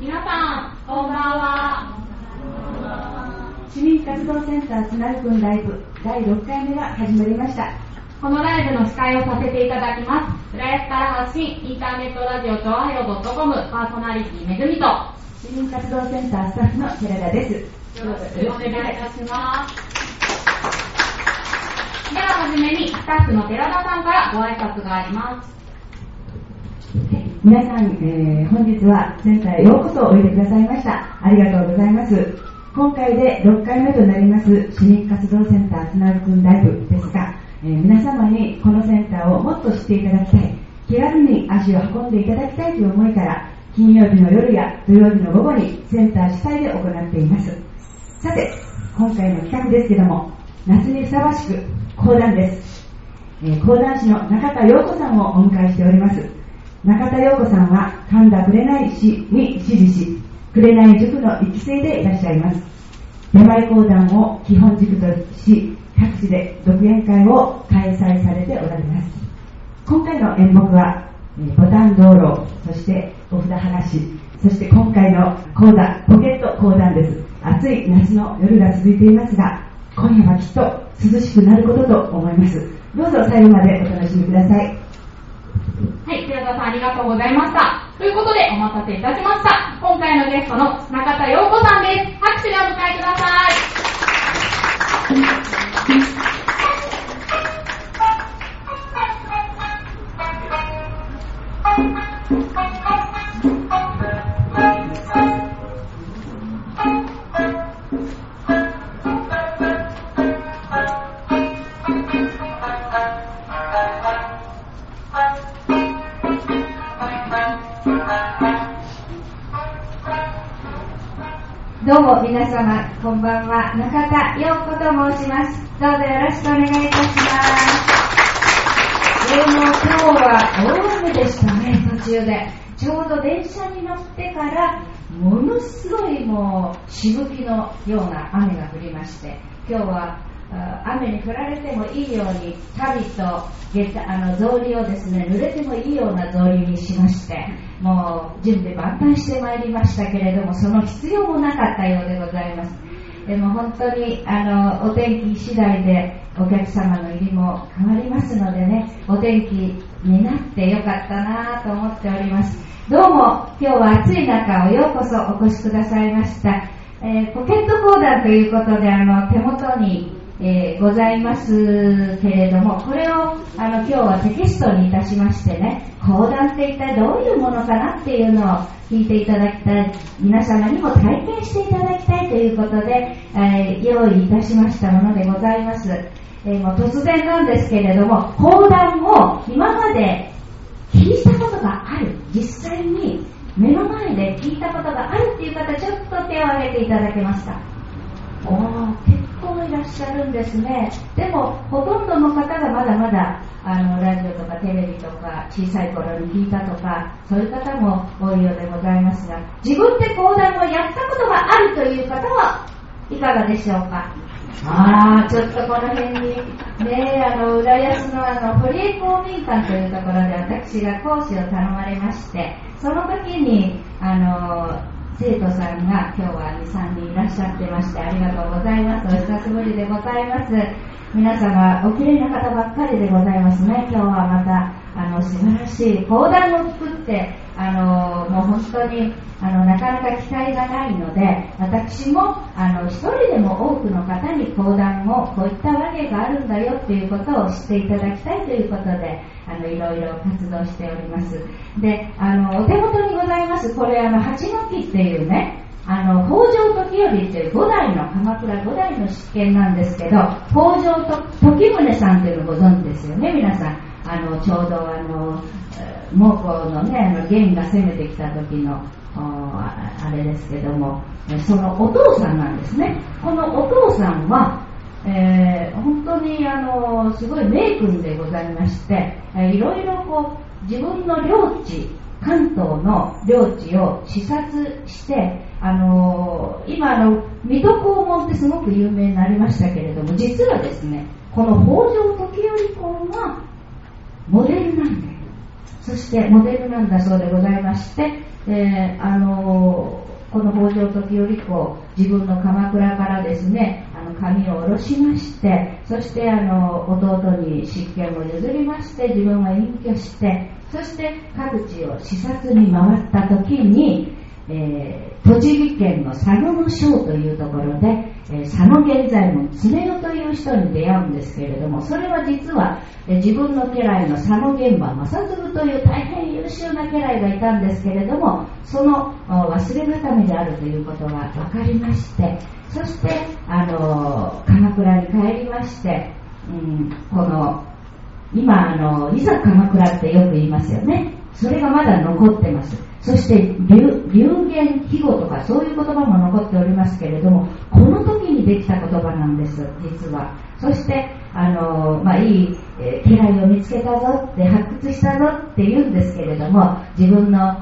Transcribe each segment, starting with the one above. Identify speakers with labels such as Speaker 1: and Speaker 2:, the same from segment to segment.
Speaker 1: 皆さん、こんばんは。
Speaker 2: 市民活動センターつなぐくんライブ第6回目が始まりました。
Speaker 1: このライブの司会をさせていただきます。浦安から発信、インターネットラジオ調和よ .com パーソナリティめぐみと、
Speaker 2: 市民活動センタースタッフの寺田です。
Speaker 1: よろしくお願いいたします。でははじめに、スタッフの寺田さんからご挨拶があります。
Speaker 2: 皆さん、えー本日はセンターへようこそおいでくださいました。ありがとうございます。今回で6回目となります市民活動センターつなぐくんライブですが、えー皆様にこのセンターをもっと知っていただきたい、気軽に足を運んでいただきたいという思いから、金曜日の夜や土曜日の午後にセンター主催で行っています。さて、今回の企画ですけども、夏にふさわしく講談です。えー講談師の中田陽子さんをお迎えしております。中田陽子さんは神田紅市に師事し、紅塾の1期生でいらっしゃいます。出前講談を基本軸とし、各地で独演会を開催されておられます。今回の演目は、ボタン道路、そしてお札話、そして今回の講談、ポケット講談です。暑い夏の夜が続いていますが、今夜はきっと涼しくなることと思います。どうぞ最後までお楽しみください。
Speaker 1: はい、寺田さんありがとうございました。ということで、お待たせいたしました。今回のゲストの中田陽子さんです。拍手でお迎えください。
Speaker 3: どうも皆様、こんばんは。中田陽子と申します。どうぞよろしくお願いいたします。え、もう今日は大雨でしたね、途中で。ちょうど電車に乗ってから、ものすごいもう、しぶきのような雨が降りまして、今日は雨に降られてもいいように、旅とあの草履をですね、濡れてもいいような草履にしまして、もう準備万端してまいりましたけれども、その必要もなかったようでございます。でも本当にあのお天気次第でお客様の入りも変わりますのでね、お天気になってよかったなと思っております。どうも今日は暑い中をようこそお越しくださいました。えーポケット講談ということであの手元にえーございますけれども、これをあの今日はテキストにいたしましてね、講談って一体どういうものかなっていうのを聞いていただきたい、皆様にも体験していただきたいということで、えー用意いたしましたものでございます。えーもう突然なんですけれども、講談を今まで聞いたことがある、実際に目の前で聞いたことがあるっていう方、ちょっと手を挙げていただけますか。おーいらっしゃるんですね。でも、ほとんどの方がまだまだ、あの、ラジオとかテレビとか、小さい頃に聞いたとか、そういう方も多いようでございますが、自分で講談をやったことがあるという方はいかがでしょうか？ああ、ちょっとこの辺に、ねあの、浦安のあの、堀江公民館というところで私が講師を頼まれまして、その時に、あの、生徒さんが今日は2、3人いらっしゃってましてありがとうございます。お久しぶりでございます。皆様、お綺麗な方ばっかりでございますね。今日はまた、あの、素晴らしい講談を作って、あの、もう本当に、あの、なかなか機会がないので、私も、あの、一人でも多くの方に講談を、こういったわけがあるんだよっていうことを知っていただきたいということで、あの、いろいろ活動しております。で、あの、お手元にございます、これ、あの、八の木っていうね、あの、北条時頼っていう五代の、鎌倉五代の執権なんですけど、北条時宗さんっていうのご存知ですよね、皆さん。あの、ちょうどあの、蒙古のね、あの、元が攻めてきた時の、あれですけども、そのお父さんなんですね。このお父さんは、えー本当にあのすごい名君でございまして、えーいろいろこう自分の領地関東の領地を視察して、あの今あの水戸黄門ってすごく有名になりましたけれども実はですねこの北条時頼公がモデルなんだよ。そしてモデルなんだそうでございまして、えーあの北条時頼公自分の鎌倉からですねあの髪を下ろしましてそしてあの弟に執権を譲りまして自分は隠居してそして各地を視察に回った時にえー、栃木県の佐野の章というところで、えー、佐野現在の常代という人に出会うんですけれどもそれは実は、え、自分の家来の佐野玄馬正嗣という大変優秀な家来がいたんですけれどもその忘れがためであるということが分かりましてそして、あの鎌倉に帰りまして、うん、この今あのいざ鎌倉ってよく言いますよね。それがまだ残ってます。そして流言飛語とかそういう言葉も残っておりますけれどもこの時にできた言葉なんです実は。そしてあの、まあ、いい、えー、家来を見つけたぞって発掘したぞって言うんですけれども自分の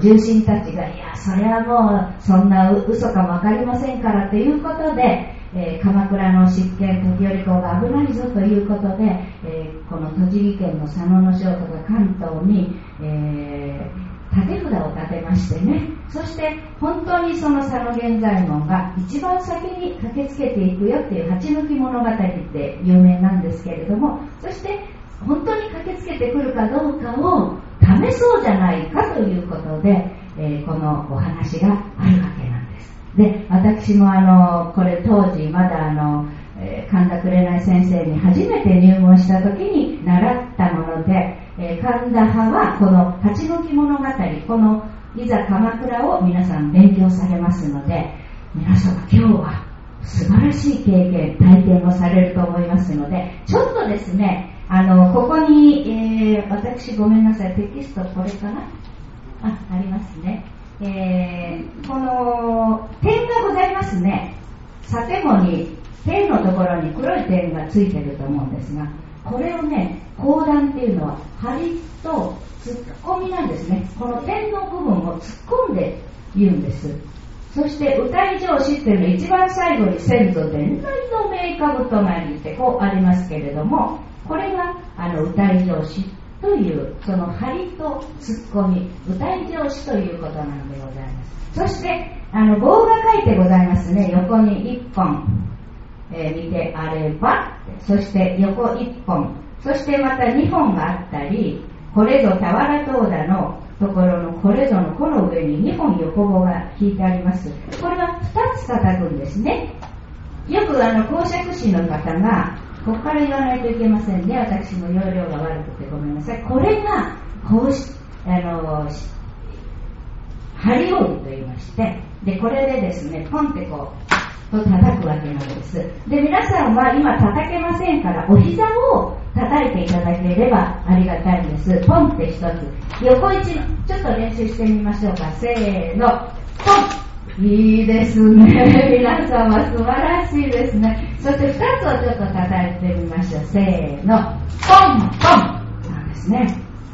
Speaker 3: 重臣たちがいやそれはもうそんな嘘かも分かりませんからということでえー、鎌倉の執権時頼公が危ないぞということで、えー、この栃木県の佐野の省とか関東に、えー立札を立てましてね。そして本当にその佐野源左衛門が一番先に駆けつけていくよっていう八抜き物語って有名なんですけれどもそして本当に駆けつけてくるかどうかを試そうじゃないかということで、えー、このお話があるわけなんです。で私もあのこれ当時まだあの神田紅先生に初めて入門した時に習ったもので、え神田派はこの立ち退き物語このいざ鎌倉を皆さん勉強されますので皆様今日は素晴らしい経験体験をされると思いますのでちょっとですねあのここに、えー、私ごめんなさいテキストこれかな？あありますね、えー、この点がございますね。佐世保に点のところに黒い点がついてると思うんですがこれをね講談っていうのは針と突っ込みなんですね。この点の部分を突っ込んで言うんです。そして歌い上司っていうの一番最後に先祖伝来の名株となりってこうありますけれどもこれがあの歌い上司というその針と突っ込み歌い上司ということなんでございます。そしてあの棒が書いてございますね。横に1本。え、見てあれば、そして横1本、そしてまた2本があったり、これぞ俵東田のところのこれぞのこの上に2本横棒が引いてあります。これは2つ叩くんですね。よくあの公爵士の方が、ここから言わないといけませんね。私も容量が悪くてごめんなさい。これが、こうし、あの、針折りと言いまして、で、これでですね、ポンってこう、と叩くわけなんです。で、皆さんは今叩けませんから、お膝を叩いていただければありがたいんです。ポンって一つ。横一、ちょっと練習してみましょうか。せーの、ポンいいですね。皆さんは素晴らしいですね。そして二つをちょっと叩いてみましょう。せーの、ポンポンなんですね。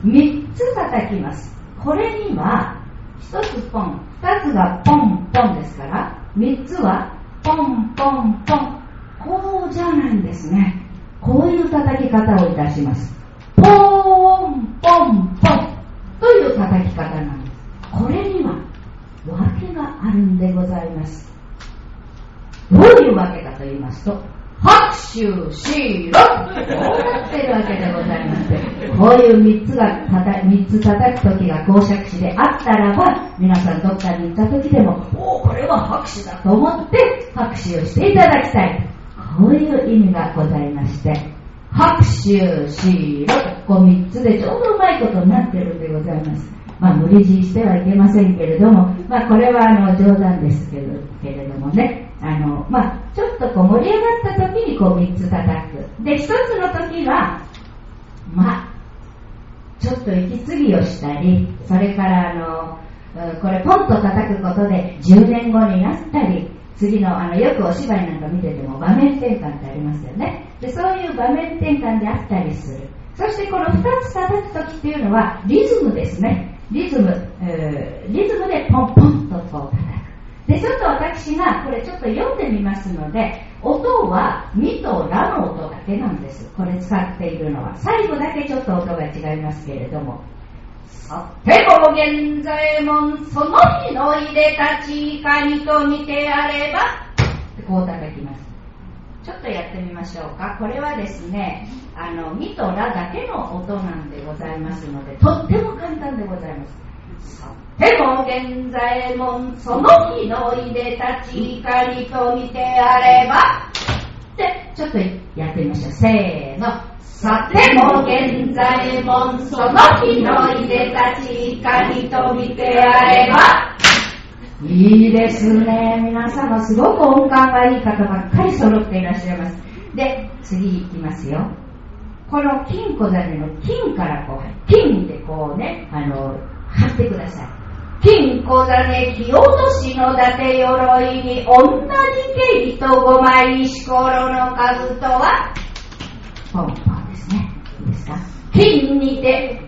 Speaker 3: 三つ叩きます。これには、一つポン、二つがポンポンですから、三つはポンポンポン。こうじゃないんですね。こういう叩き方をいたします。ポーンポンポンという叩き方なんです。これには訳があるんでございます。どういうわけかと言いますと、拍手しろこうなってるわけでございまして、こういう3つがたた三つ叩く時が公爵士であったらば、皆さんどっかに行った時でも、おお、これは拍手だと思って拍手をしていただきたい。こういう意味がございまして、拍手しろこう3つでちょうどうまいことになってるんでございます。まあ、無理強いしてはいけませんけれども、まあ、これはあの冗談ですけれどもね、あの、まあ、ちょっとこう盛り上がった時にこう3つ叩く。で、1つの時は、ま、ちょっと息継ぎをしたり、それからあの、これポンと叩くことで10年後になったり、次のあのよくお芝居なんか見てても場面転換ってありますよね。でそういう場面転換であったりする。そしてこの2つ叩く時っていうのはリズムですね。リズム、えー、リズムでポンポンとこう叩く。でちょっ私がこれちょっと読んでみますので音はミとラの音だけなんです。これ使っているのは最後だけちょっと音が違いますけれども。
Speaker 4: さても現在もその日のいでたちいかにと見てやればってこう叩きます。ちょっとやってみましょうか。これはですねあのミとラだけの音なんでございますのでとっても簡単でございます。さても現在もその日のいでたちいかにと見てやればでちょっとやってみましょうせーのさても現在もその日のいでたちいかにと見てやればいいですね。皆様すごく音感がいい方ばっかり揃っていらっしゃいます。で、次いきますよ。この金庫種の金からこう、金でこうね、あの、貼ってください。金庫種木落としの伊達鎧に同じ毛糸五枚石ころの数とは、ポンポンですね。いいですか？金にて、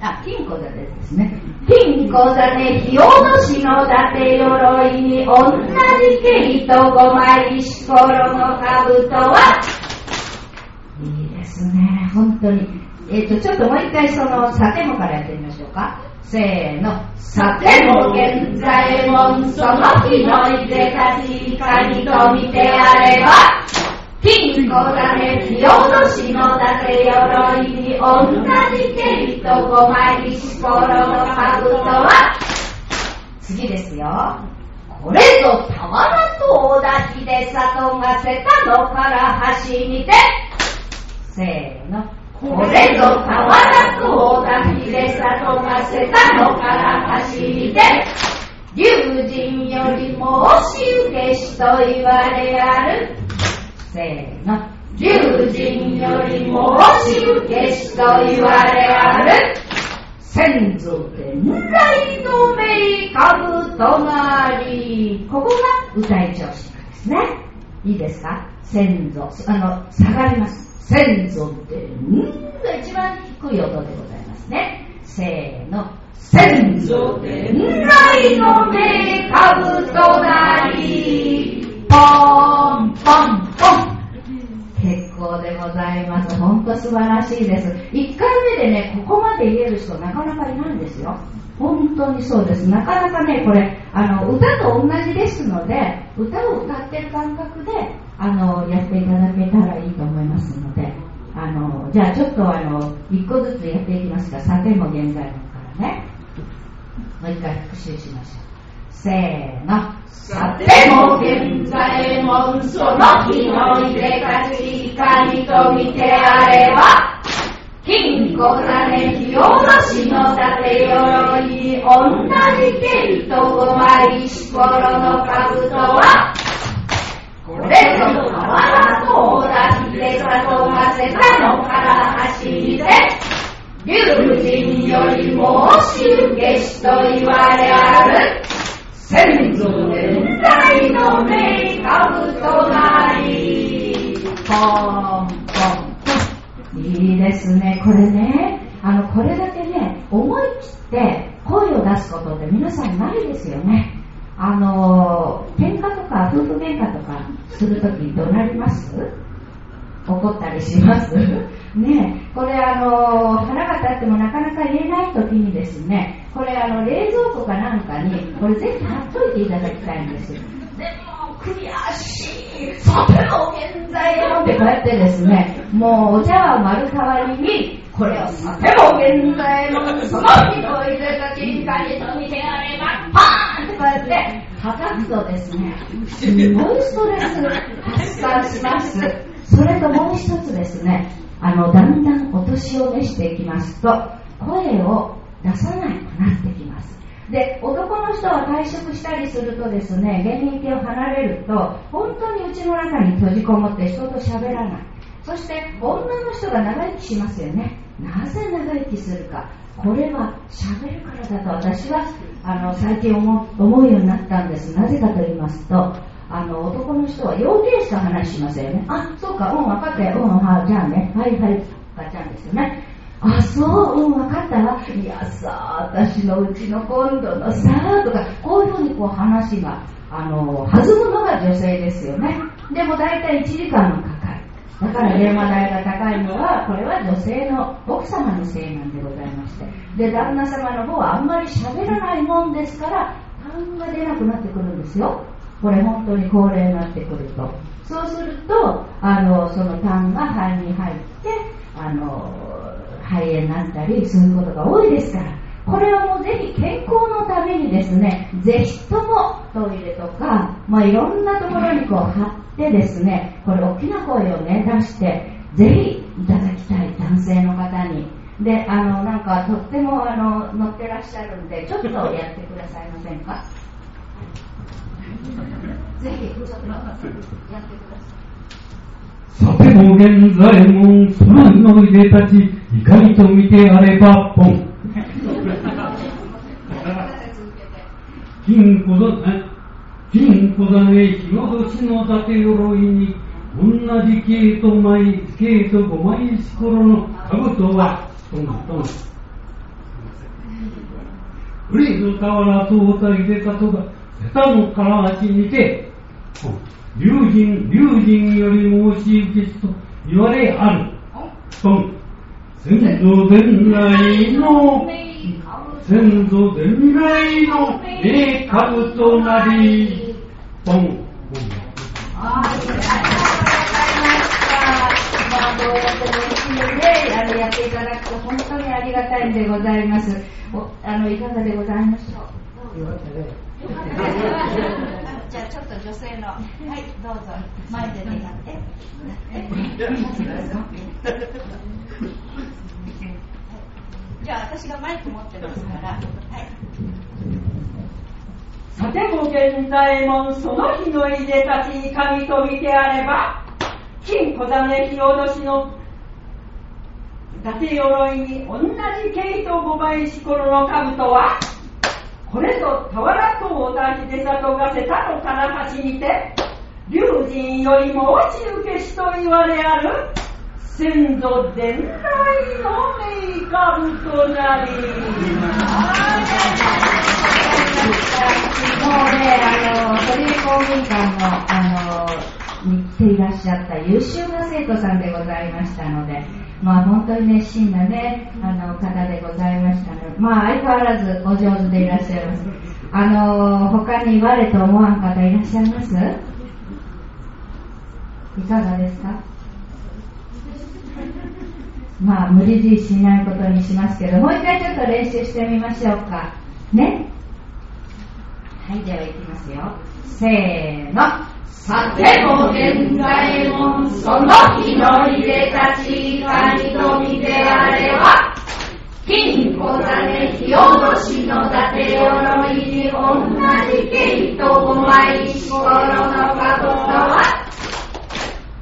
Speaker 4: あ、金庫種ですね。金庫種火落としの伊達鎧に同じ毛糸五枚石ころの兜は、いいですね、本当に。えっ、と、ちょっともう一回その、さてもからやってみましょうか。せーの。さても現在もんその日のいでたちいかにと見てやれば、金庫種火落としの伊達鎧に同じ毛糸五枚石ころの兜は、次ですよ。これぞ俵とおだきで里がせたのから端にて、せーの。これぞ俵とおだきで里がせたのから端にて、龍神より申し受けしと言われある。せーの。龍神より申し受けしと言われある。先祖伝来の名株となり。ここが歌い調子なんですね。いいですか？先祖。あの、下がります。先祖伝番低い音でございますね。せーの。先祖伝来の名株となり。ポンポンポン。結構でございます。ほんと素晴らしいです。1回目でね、ここまで言える人なかなかいないんですよ。本当にそうです。なかなかね、これ、あの、歌と同じですので、歌を歌ってる感覚で、あの、やっていただけたらいいと思いますので、あの、じゃあちょっとあの、1個ずつやっていきますか。さても現在のからね。もう一回復習しましょう。せーの。さても現在もその日のいでたちいかにと見てあれば、金庫種火落としの伊達鎧に同じ毛糸五枚石ころの兜は、これぞ俵とおだきで里がせたのから走りで、龍神より申し受けしと言われある。先祖伝来の名株となり、ポンポン。いいですね。これね、あの、これだけね、思い切って声を出すことって皆さんないですよね。あの、喧嘩とか夫婦喧嘩とかするときどうなります？怒ったりします？ねこれあの腹が立ってもなかなか言えない時にですねこれあの冷蔵庫かなんかにこれぜひ貼っといていただきたいんです。でも悔しいさての現在のってこうやってですねもうお茶碗割る代わりにこれをさても現在のその日のいでたちにかにと見てやればパーンってこうやって叩くとですねすごいストレス発散しますそれともう一つですね、あの、だんだんお年を召していきますと、声を出さないくなってきます。で、男の人は退職したりするとですね、現役を離れると、本当に家の中に閉じこもって人と喋らない。そして、女の人が長生きしますよね。なぜ長生きするか。これは喋るからだと私はあの最近思うようになったんです。なぜかと言いますと、あの男の人は要件しか話しませんよね。あ、そうか、うん、分かったよ。うん、はじゃあね。はいはい、ガチャンですよね。あ、そう、うん、分かったわ。いやさ、私のうちの今度のさ、とか、こういうふうにこう話が、あの、弾むのが女性ですよね。でも大体1時間もかかる。
Speaker 3: だから電話代が高いのは、これは女性の奥様のせいなんでございまして。で、旦那様の方はあんまり喋らないもんですから、痰が出なくなってくるんですよ。これ本当に高齢になってくると。そうすると、あの、その痰が肺に入って、あの、肺炎になったり、そういうことが多いですから。これはもうぜひ健康のためにですね、ぜひともトイレとか、まあ、いろんなところにこう貼ってですね、これ大きな声をね、出して、ぜひいただきたい男性の方に。で、あの、なんかとってもあの、乗ってらっしゃるんで、ちょっとやってくださいませんか？ぜひ、ちょっとやってください。さて
Speaker 5: も現在も空のいでたち、怒りと見てあれば、ポン。金小ね、金小種、日の年の伊達鎧に、同じ系と枚、系と五枚しころの兜は、トントン。フリーズ瓦とおたいでたとが、瀬田のから足にてポン、竜神、竜神より申し受けしと言われある。トン。先祖伝来の先祖伝来の名株となり、ポン。はい、ありがとう
Speaker 3: ございました。まあ、こうやってであのやっていただくと本当にありがたいんでございます。おあのいかがでございましょう？よかったね。じゃあちょっと女性の、はい、どうぞ前で願って。じゃあ私がマイク持ってますから。はい。
Speaker 6: さても現在もその日のいでたちに神と見てあれば、金小種日落しの伊達鎧に同じ毛糸五倍しころの兜は、これぞ俵と小田秀里が瀬田の金橋にて、龍神よりも落ち受けしと言われある、先祖伝来の名株となり。
Speaker 3: もうね、あの、鳥居公民館の、あの、に来ていらっしゃった優秀な生徒さんでございましたので、まあ本当に熱心なね、あの、方でございましたので、まあ相変わらずお上手でいらっしゃいます。あの、他に我と思わん方いらっしゃいます？いかがですか？まあ無理強いしないことにしますけど、もう一回ちょっと練習してみましょうか。ね？はい、では行きますよ。せーの。
Speaker 4: さても現在もその日の入れたちいかにと見てあれば、金庫種火落としの伊達鎧に同じ毛糸五枚しころのかとは、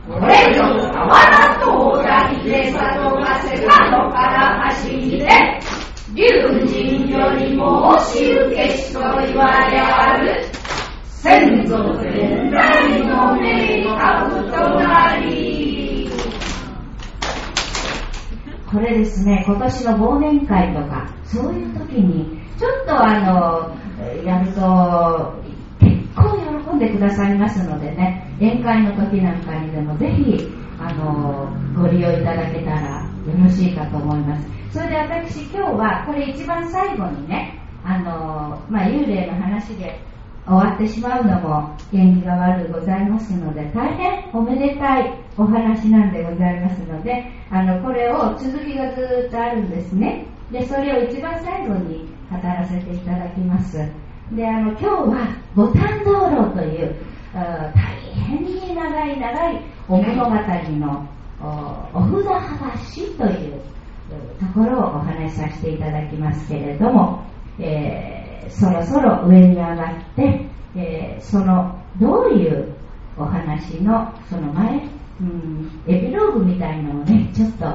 Speaker 4: これぞ俵と小田秀里がせたのから走りで、竜神よりも押し受けしと言われある。先祖伝来の名株となり。
Speaker 3: これですね、今年の忘年会とか、そういう時に、ちょっとあの、やると、結構喜んでくださいますのでね、宴会の時なんかにでもぜひ、あの、ご利用いただけたらよろしいかと思います。それで私今日はこれ一番最後にねあの、まあ、幽霊の話で終わってしまうのも縁起が悪いございますので大変おめでたいお話なんでございますのであのこれを続きがずっとあるんですね。でそれを一番最後に語らせていただきます。であの今日はボタン道路という大変に長い長いお物語のお札はばしというところをお話しさせていただきますけれども、えー、そろそろ上に上がって、えー、そのどういうお話のその前、うん、エピローグみたいのをねちょっと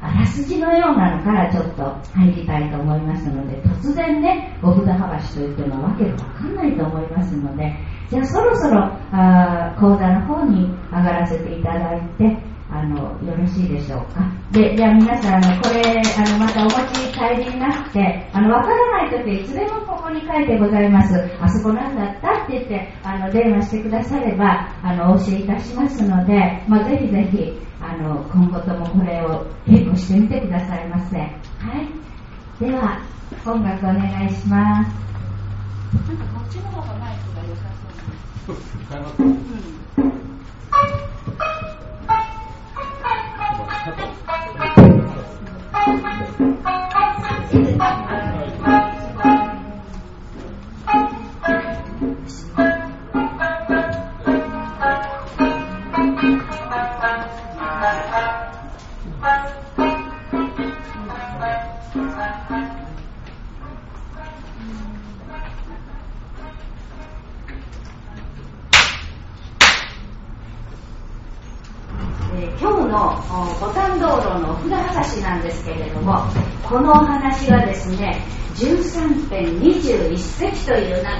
Speaker 3: あらすじのようなのからちょっと入りたいと思いますので突然ねお札はばしといってもわけわかんないと思いますのでじゃあそろそろあ講座の方に上がらせていただいてああのよろしいでしょうか？でじゃあ皆さんあのこれあのまたお持ち帰りになってあのわからない時いつでもここに書いてございます。あそこなんだったって言ってあの電話してくださればあのお教えいたしますので、まあ、ぜひぜひあの今後ともこれを稽古してみてくださいませ。はい。では音楽お願いします。なんかこっちの方がマイクが良さそう Thank you. 今日のボタン道路のお札話なんですけれどもこのお話はですね13編21節という長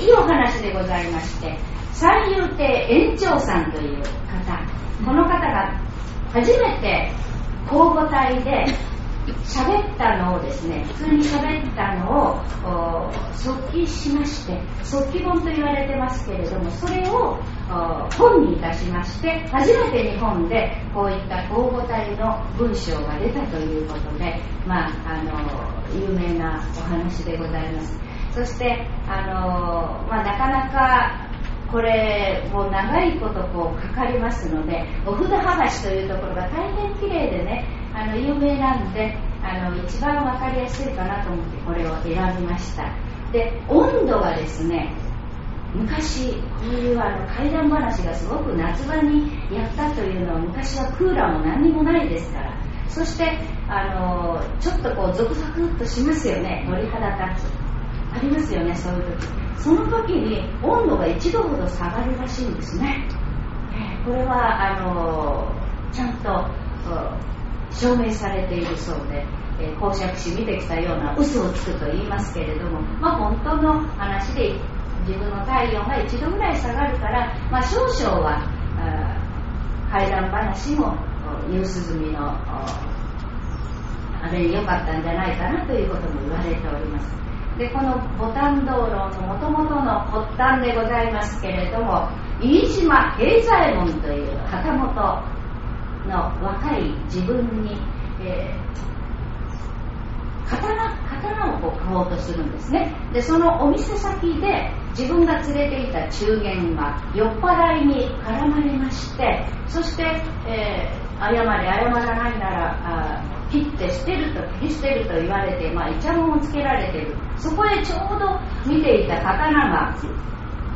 Speaker 3: いお話でございまして三遊亭園長さんという方この方が初めて公募隊で喋ったのをですね普通に喋ったのを即記しまして即記本と言われてますけれどもそれを本にいたしまして初めて日本でこういった公募体の文章が出たということで、まあ、あの有名なお話でございます。そしてあの、まあ、なかなかこれもう長いことこうかかりますのでお札剥がしというところが大変綺麗でねあの有名なんであの一番分かりやすいかなと思ってこれを選びました。で温度がですね昔こういうあの怪談話がすごく夏場にやったというのは昔はクーラーも何にもないですから。そしてあのちょっとこうゾクゾクっとしますよね。鳥肌立つ。ありますよねそういう時。その時に温度が1度ほど下がるらしいんですね、これはあのちゃんと証明されているそうで、えー、公爵士見てきたような嘘をつくと言いますけれども、まあ、本当の話で自分の体温が1度ぐらい下がるから、まあ、少々は怪談話も夕涼みのあれに良かったんじゃないかなということも言われております。でこのボタン道路のもともとの発端でございますけれども飯島平左衛門という旗本の若い自分に、えー、刀刀をこう買おうとするんですね。でそのお店先で自分が連れていた中元は酔っ払いに絡まれましてそして、えー、謝れ謝らないならあ切って捨てると切り捨てると言われて、まあ、イチャモンをつけられてる。そこへちょうど見ていた刀が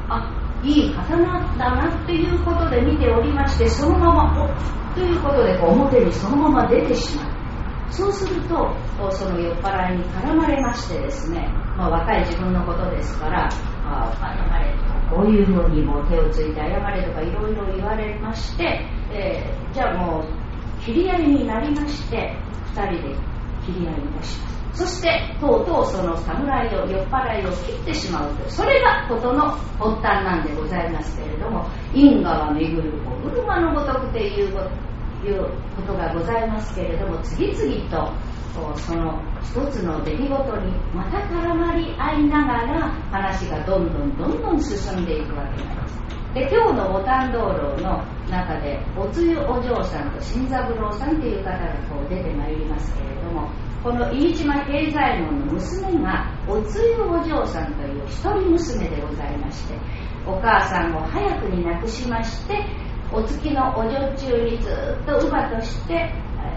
Speaker 3: あいい刀だなっていうことで見ておりましてそのままおということでこう表にそのまま出てしまうそうするとその酔っ払いに絡まれましてですね、まあ、若い自分のことですからあ謝れとかこういうふうにもう手をついて謝れとかいろいろ言われまして、えー、じゃあもう切り合いになりまして2人で切り合いいたします。そしてとうとうその侍を酔っ払いを切ってしまうとそれが事の発端なんでございますけれども因果は巡るお車のごとくということ。いうことがございますけれども次々とその一つの出来事にまた絡まり合いながら話がどんどんどんどん進んでいくわけなんです。で今日のボタン道路の中でおつゆお嬢さんと新三郎さんという方がこう出てまいりますけれどもこの飯島平左衛門の娘がおつゆお嬢さんという一人娘でございましてお母さんを早くに亡くしましてお月のお女中にずっと乳母として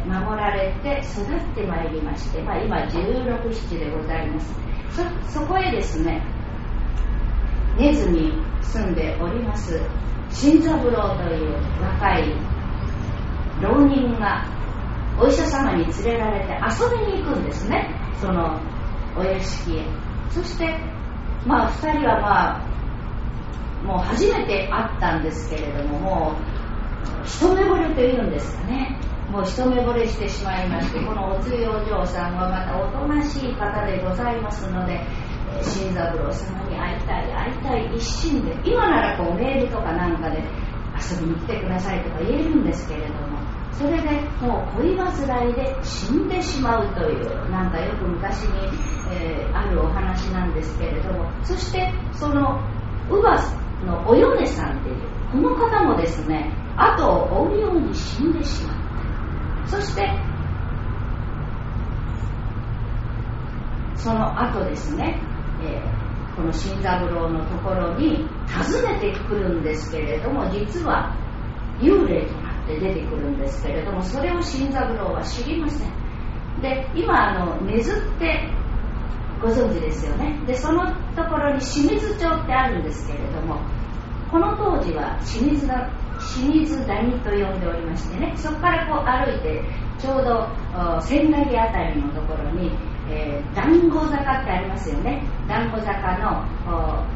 Speaker 3: 守られて育ってまいりまして、まあ、今1617でございます。そそこへですね根津に住んでおります新三郎という若い浪人がお医者様に連れられて遊びに行くんですね。そのお屋敷へ。そしてまあ2人はまあもう初めて会ったんですけれどももう一目惚れというんですかね。もう一目惚れしてしまいましてこのおつゆお嬢さんはまたおとなしい方でございますので新三郎様に会いたい会いたい一心で今ならこうメールとかなんかで遊びに来てくださいとか言えるんですけれどもそれでもう恋煩いで死んでしまうというなんかよく昔に、えー、あるお話なんですけれどもそしてその乳母のお米さんっていうこの方もですね後を追うように死んでしまった。そしてその後ですね、えー、この新三郎のところに訪ねてくるんですけれども実は幽霊となって出てくるんですけれどもそれを新三郎は知りません。で今あの根津ってご存知ですよね。でそのところに清水町ってあるんですけれどもこの当時は清水清水谷と呼んでおりましてねそこからこう歩いてちょうど千駄木あたりのところに、えー、団子坂ってありますよね。団子坂の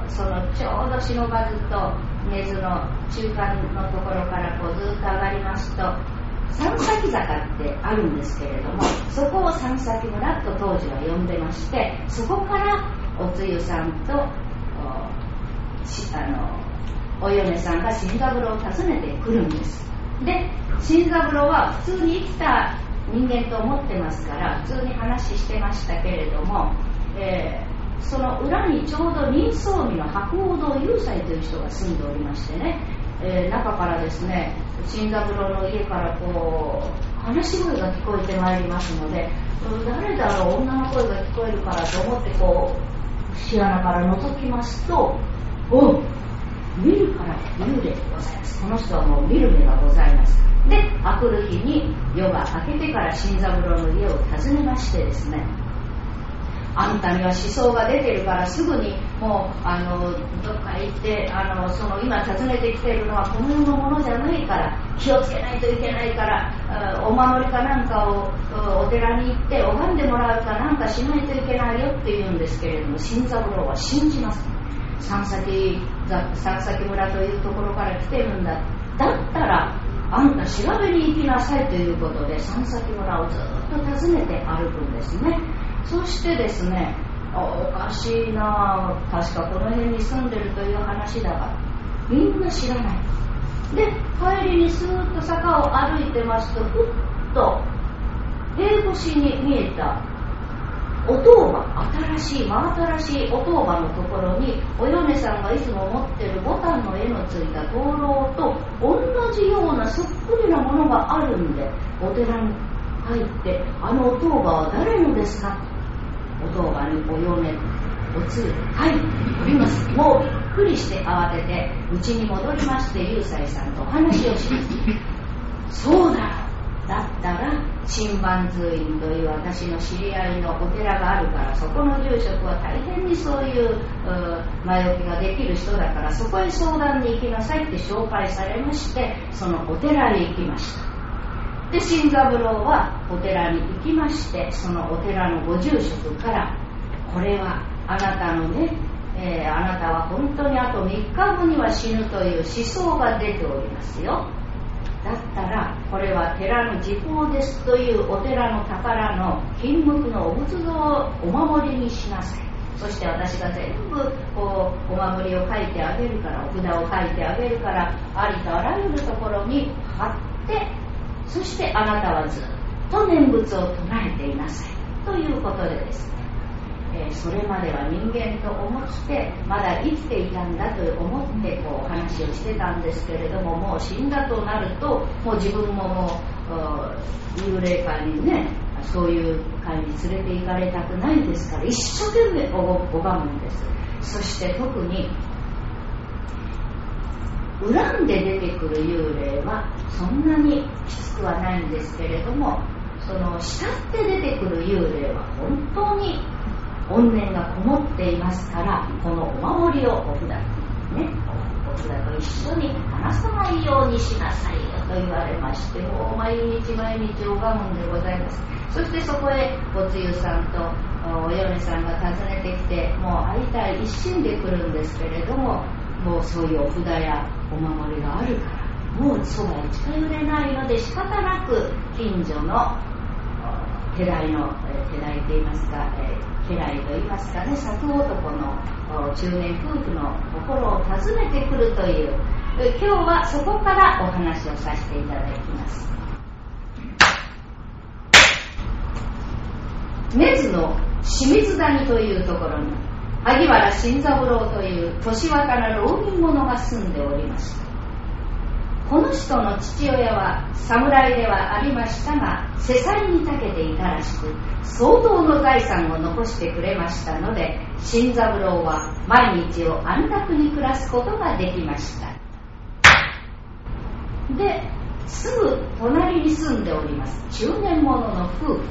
Speaker 3: そのちょうど忍ばずと根津の中間のところからこうずっと上がりますと三崎坂ってあるんですけれどもそこを三崎村と当時は呼んでましてそこからおつゆさんとあのお嫁さんが新三郎を訪ねてくるんです。で新三郎は普通に生きた人間と思ってますから普通に話してましたけれども、えー、その裏にちょうど人相見の白鸚堂雄斎という人が住んでおりましてね、えー、中からですね新三郎の家からこう話し声が聞こえてまいりますので誰だろう女の声が聞こえるからと思ってこう節穴から覗きますとお見るから幽霊でございます。この人はもう見る目がございます。で明くる日に夜が明けてから新三郎の家を訪ねましてですねあんたには思想が出てるからすぐにもうあのどっか行ってあのその今訪ねてきているのはこの世のものじゃないから気をつけないといけないからお守りかなんかをお寺に行って拝んでもらうかなんかしないといけないよって言うんですけれども新三郎は信じます三崎三崎村というところから来てるんだだったらあんた調べに行きなさいということで三崎村をずっと訪ねて歩くんですね。そしてですねおかしいな確かこの辺に住んでるという話だが。みんな知らない。で帰りにスーッと坂を歩いてますとふっと塀越しに見えたお当場新しい真新しいお当場のところにお嫁さんがいつも持ってるボタンの絵のついた灯籠と同じようなそっくりなものがあるんでお寺に入ってあのお当場は誰のですかお当場にお嫁おつゆはいおりますもうびっくりして慌てて家に戻りまして雄斎さんとお話をしますそうだ。だったら新番通院という私の知り合いのお寺があるからそこの住職は大変にそういう前置きができる人だからそこへ相談に行きなさいって紹介されましてそのお寺へ行きました。で新三郎はお寺に行きましてそのお寺のご住職からこれはあなたのねえー、あなたは本当にあと3日後には死ぬという思想が出ておりますよ。だったらこれは寺の時報ですというお寺の宝の金木のお仏像をお守りにしなさい。そして私が全部こうお守りを書いてあげるからお札を書いてあげるからありとあらゆるところに貼ってそしてあなたはずっと念仏を唱えていなさい。ということでですねえー、それまでは人間と思ってまだ生きていたんだと思ってこう話をしてたんですけれどももう死んだとなるともう自分ももう幽霊界にねそういう会に連れて行かれたくないですから一生懸命拝むんです。そして特に恨んで出てくる幽霊はそんなにきつくはないんですけれどもその慕って出てくる幽霊は本当に怨念がこもっていますからこのお守りをお札ねお札と一緒に離さないようにしなさいよと言われましてもう毎日毎日拝むんでございます。そしてそこへおつゆさんとお嫁さんが訪ねてきてもう会いたい一心で来るんですけれどももうそういうお札やお守りがあるからもうそばに近寄れないので仕方なく近所の寺来の寺来といいますか家来といいますかね作男の中年夫婦の心を訪ねてくるという今日はそこからお話をさせていただきます。
Speaker 4: 根津の清水谷というところに萩原新三郎という年若な浪人者が住んでおりました。この人の父親は侍ではありましたが世債に長けていたらしく相当の財産を残してくれましたので新三郎は毎日を安楽に暮らすことができました。ですぐ隣に住んでおります中年者の夫婦。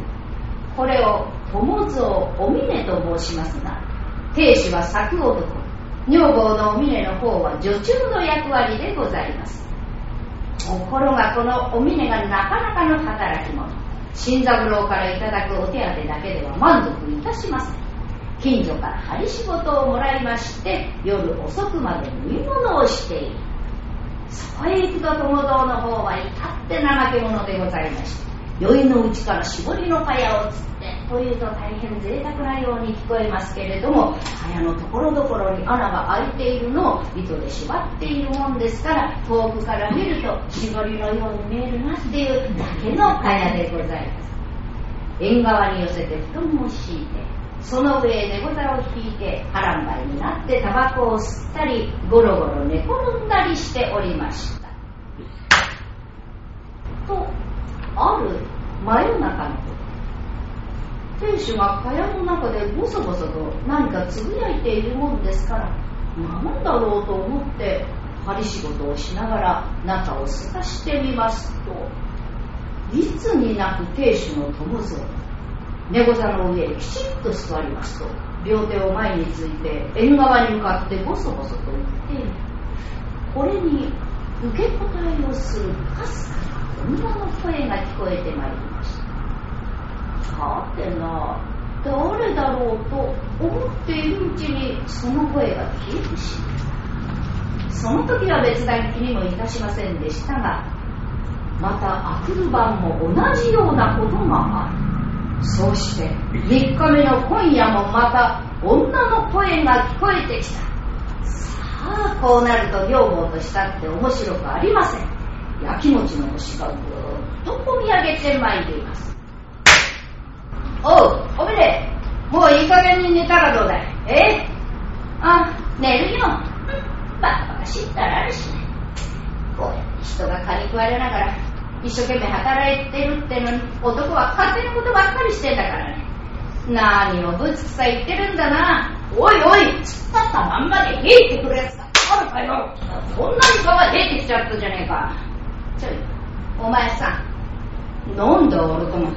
Speaker 4: これを友蔵お峰と申しますが亭主は作男女房のお峰の方は女中の役割でございます。ところがこのお峰がなかなかの働き者。新三郎からいただくお手当だけでは満足いたしません。近所から針仕事をもらいまして夜遅くまで縫い物をしている。そこへ行くと友蔵の方は至って怠け者でございまして酔いのうちから絞りの茅をつというと大変贅沢なように聞こえますけれども茅のところどころに穴が開いているのを糸で縛っているもんですから遠くから見ると絞りのように見えるなっていうだけの茅でございます縁側に寄せて布団を敷いてその上へ猫座を引いて波乱張りになってタバコを吸ったりゴロゴロ寝転んだりしておりました。とある真夜中のこと亭主が蚊帳の中でボソボソと何かつぶやいているもんですから何だろうと思って針仕事をしながら中を透かしてみますといつになく亭主の友蔵猫座の上へきちっと座りますと両手を前について縁側に向かってボソボソと言ってこれに受け答えをするかすかな女の声が聞こえてまいりましたさてな。誰だろうと思っているうちにその声が消えてしまったその時は別段気にもいたしませんでしたがまたあくる晩も同じようなことが。あるそうして3日目の今夜もまた女の声が聞こえてきた。さあこうなると女房としたって面白くありません。やきもちの星がぐーっと込み上げてまいります。おうおめで。もういい加減に寝たらどうだい？え？あ寝るよ。バカバカ知ったらあるしね。こうやって人が蚊に食われながら一生懸命働いてるってのに男は勝手なことばっかりしてんだからね。何をぶつくさ言ってるんだな。おいおい突っ立ったまんまで冷えてくるやつがあるかよそんなに蚊が出てきちゃったじゃねえか。ちょいお前さんなんだ俺とも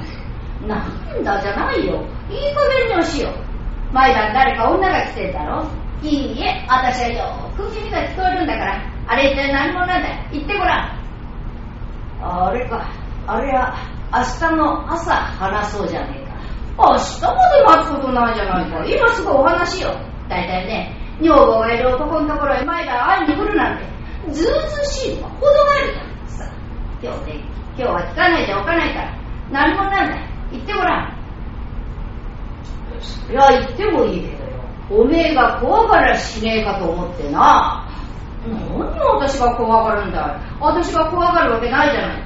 Speaker 4: なんだじゃないよいい加減におしよう前だ誰か女が来てんだろいいえ私はよく耳が聞こえるんだからあれって何者なんだ言ってごらんあれか、あれは明日の朝話そうじゃねえか。明日まで待つことないじゃないか。今すぐお話よ。大体ね、女房がいる男のところへ前から会いに来るなんて、ずうずしいのは程があるじゃん。さあ、今日ね、今日は聞かないでおかないから、何者なんだい。言ってごらん。そりゃ言ってもいいけどよ。おめえが怖がらしねえかと思ってな。何を私が怖がるんだ私が怖がるわけないじゃない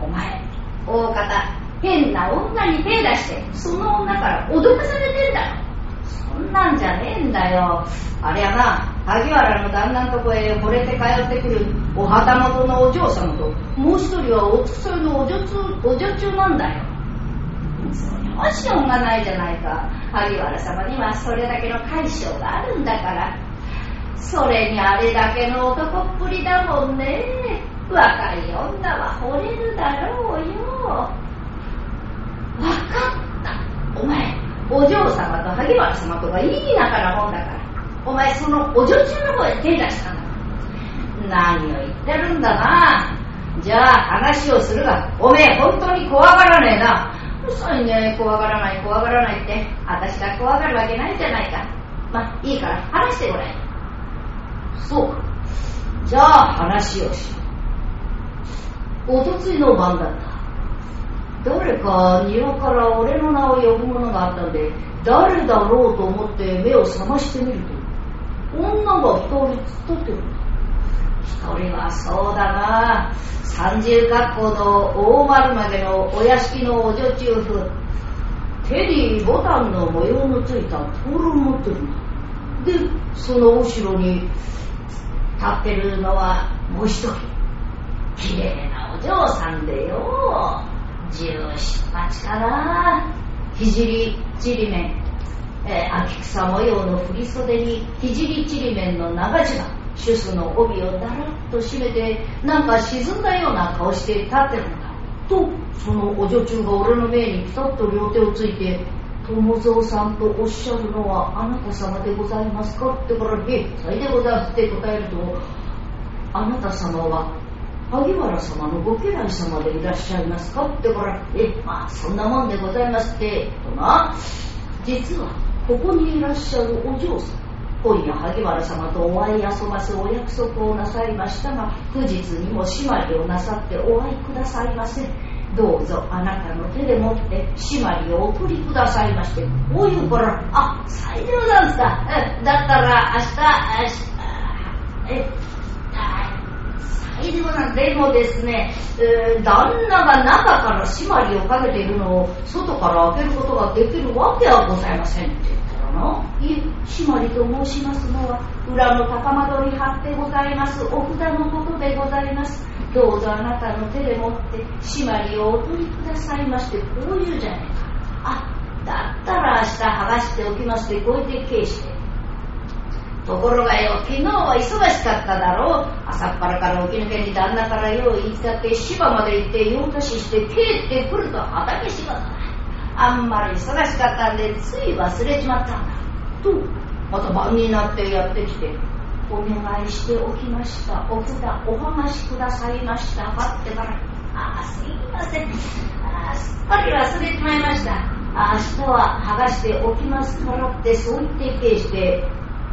Speaker 4: お前大方変な女に手出してその女から脅かされてんだろそんなんじゃねえんだよ。あれはな萩原の旦那のとこへ惚れて通ってくるお旗本のお嬢様ともう一人はお付き添いのお女中お女中なんだよ。それはしょうがないじゃないか。萩原様にはそれだけの解消があるんだから。それにあれだけの男っぷりだもんね。若い女は惚れるだろうよ。分かった。お前お嬢様と萩原様とかいい仲なもんだからお前そのお女中の方へ手出したんだ何を言ってるんだな。じゃあ話をするがおめえ本当に怖がらねえな。うるさいね怖がらない怖がらないって。私が怖がるわけないじゃないか。まあいいから話してごらん。そうか。じゃあ話をしよう。おとついの晩だった。誰か庭から俺の名を呼ぶものがあったんで、誰だろうと思って目を覚ましてみると、女が一人突っ立ってるんだ。一人はそうだな三重学校の大丸までのお屋敷のお女中婦。手にボタンの模様のついた灯籠持ってるんだでその後ろに立ってるのはもう一人綺麗なお嬢さんでよ十七八かな聖ちりめん、えー、秋草模様の振袖に聖ちりめんの長襦シュスの帯をだらっと締めてなんか沈んだような顔して立ってるんだとそのお女中が俺の目にピタッと両手をついて友蔵さんとおっしゃるのはあなた様でございます。かってから「へえそれでございます」って答えると「あなた様は萩原様のご家来様でいらっしゃいますかってから「えまあそんなもんでございます」ってとな実はここにいらっしゃるお嬢さん今夜萩原様とお会い遊ばすお約束をなさいましたが不日にも締まりをなさってお会いくださいませどうぞあなたの手で持って締まりをお取りくださいましてこういうからあ最良なん。ですかだったら明日明日え最良なんでもですね、えー、旦那が中から締まりをかけているのを外から開けることができるわけはございませんって言ったらないえ締まりと申しますのは裏の高窓に貼ってございます。お札のことでございます。どうぞあなたの手で持って締まりをお取りくださいましてこう言うじゃねえか。あだったら明日剥がしておきますってこう言って返して。ところがよ昨日は忙しかっただろう。朝っぱらから起き抜けに旦那からよう言いつかって芝まで行って用足しして帰ってくると畑仕事だあんまり忙しかったんでつい忘れちまったんだ。とまた晩になってやってきてお願いしておきました。お札お剥がしくださいました。かってからああすいません。ああすっかり忘れてまいました。明日は剥がしておきますからってそう言って返して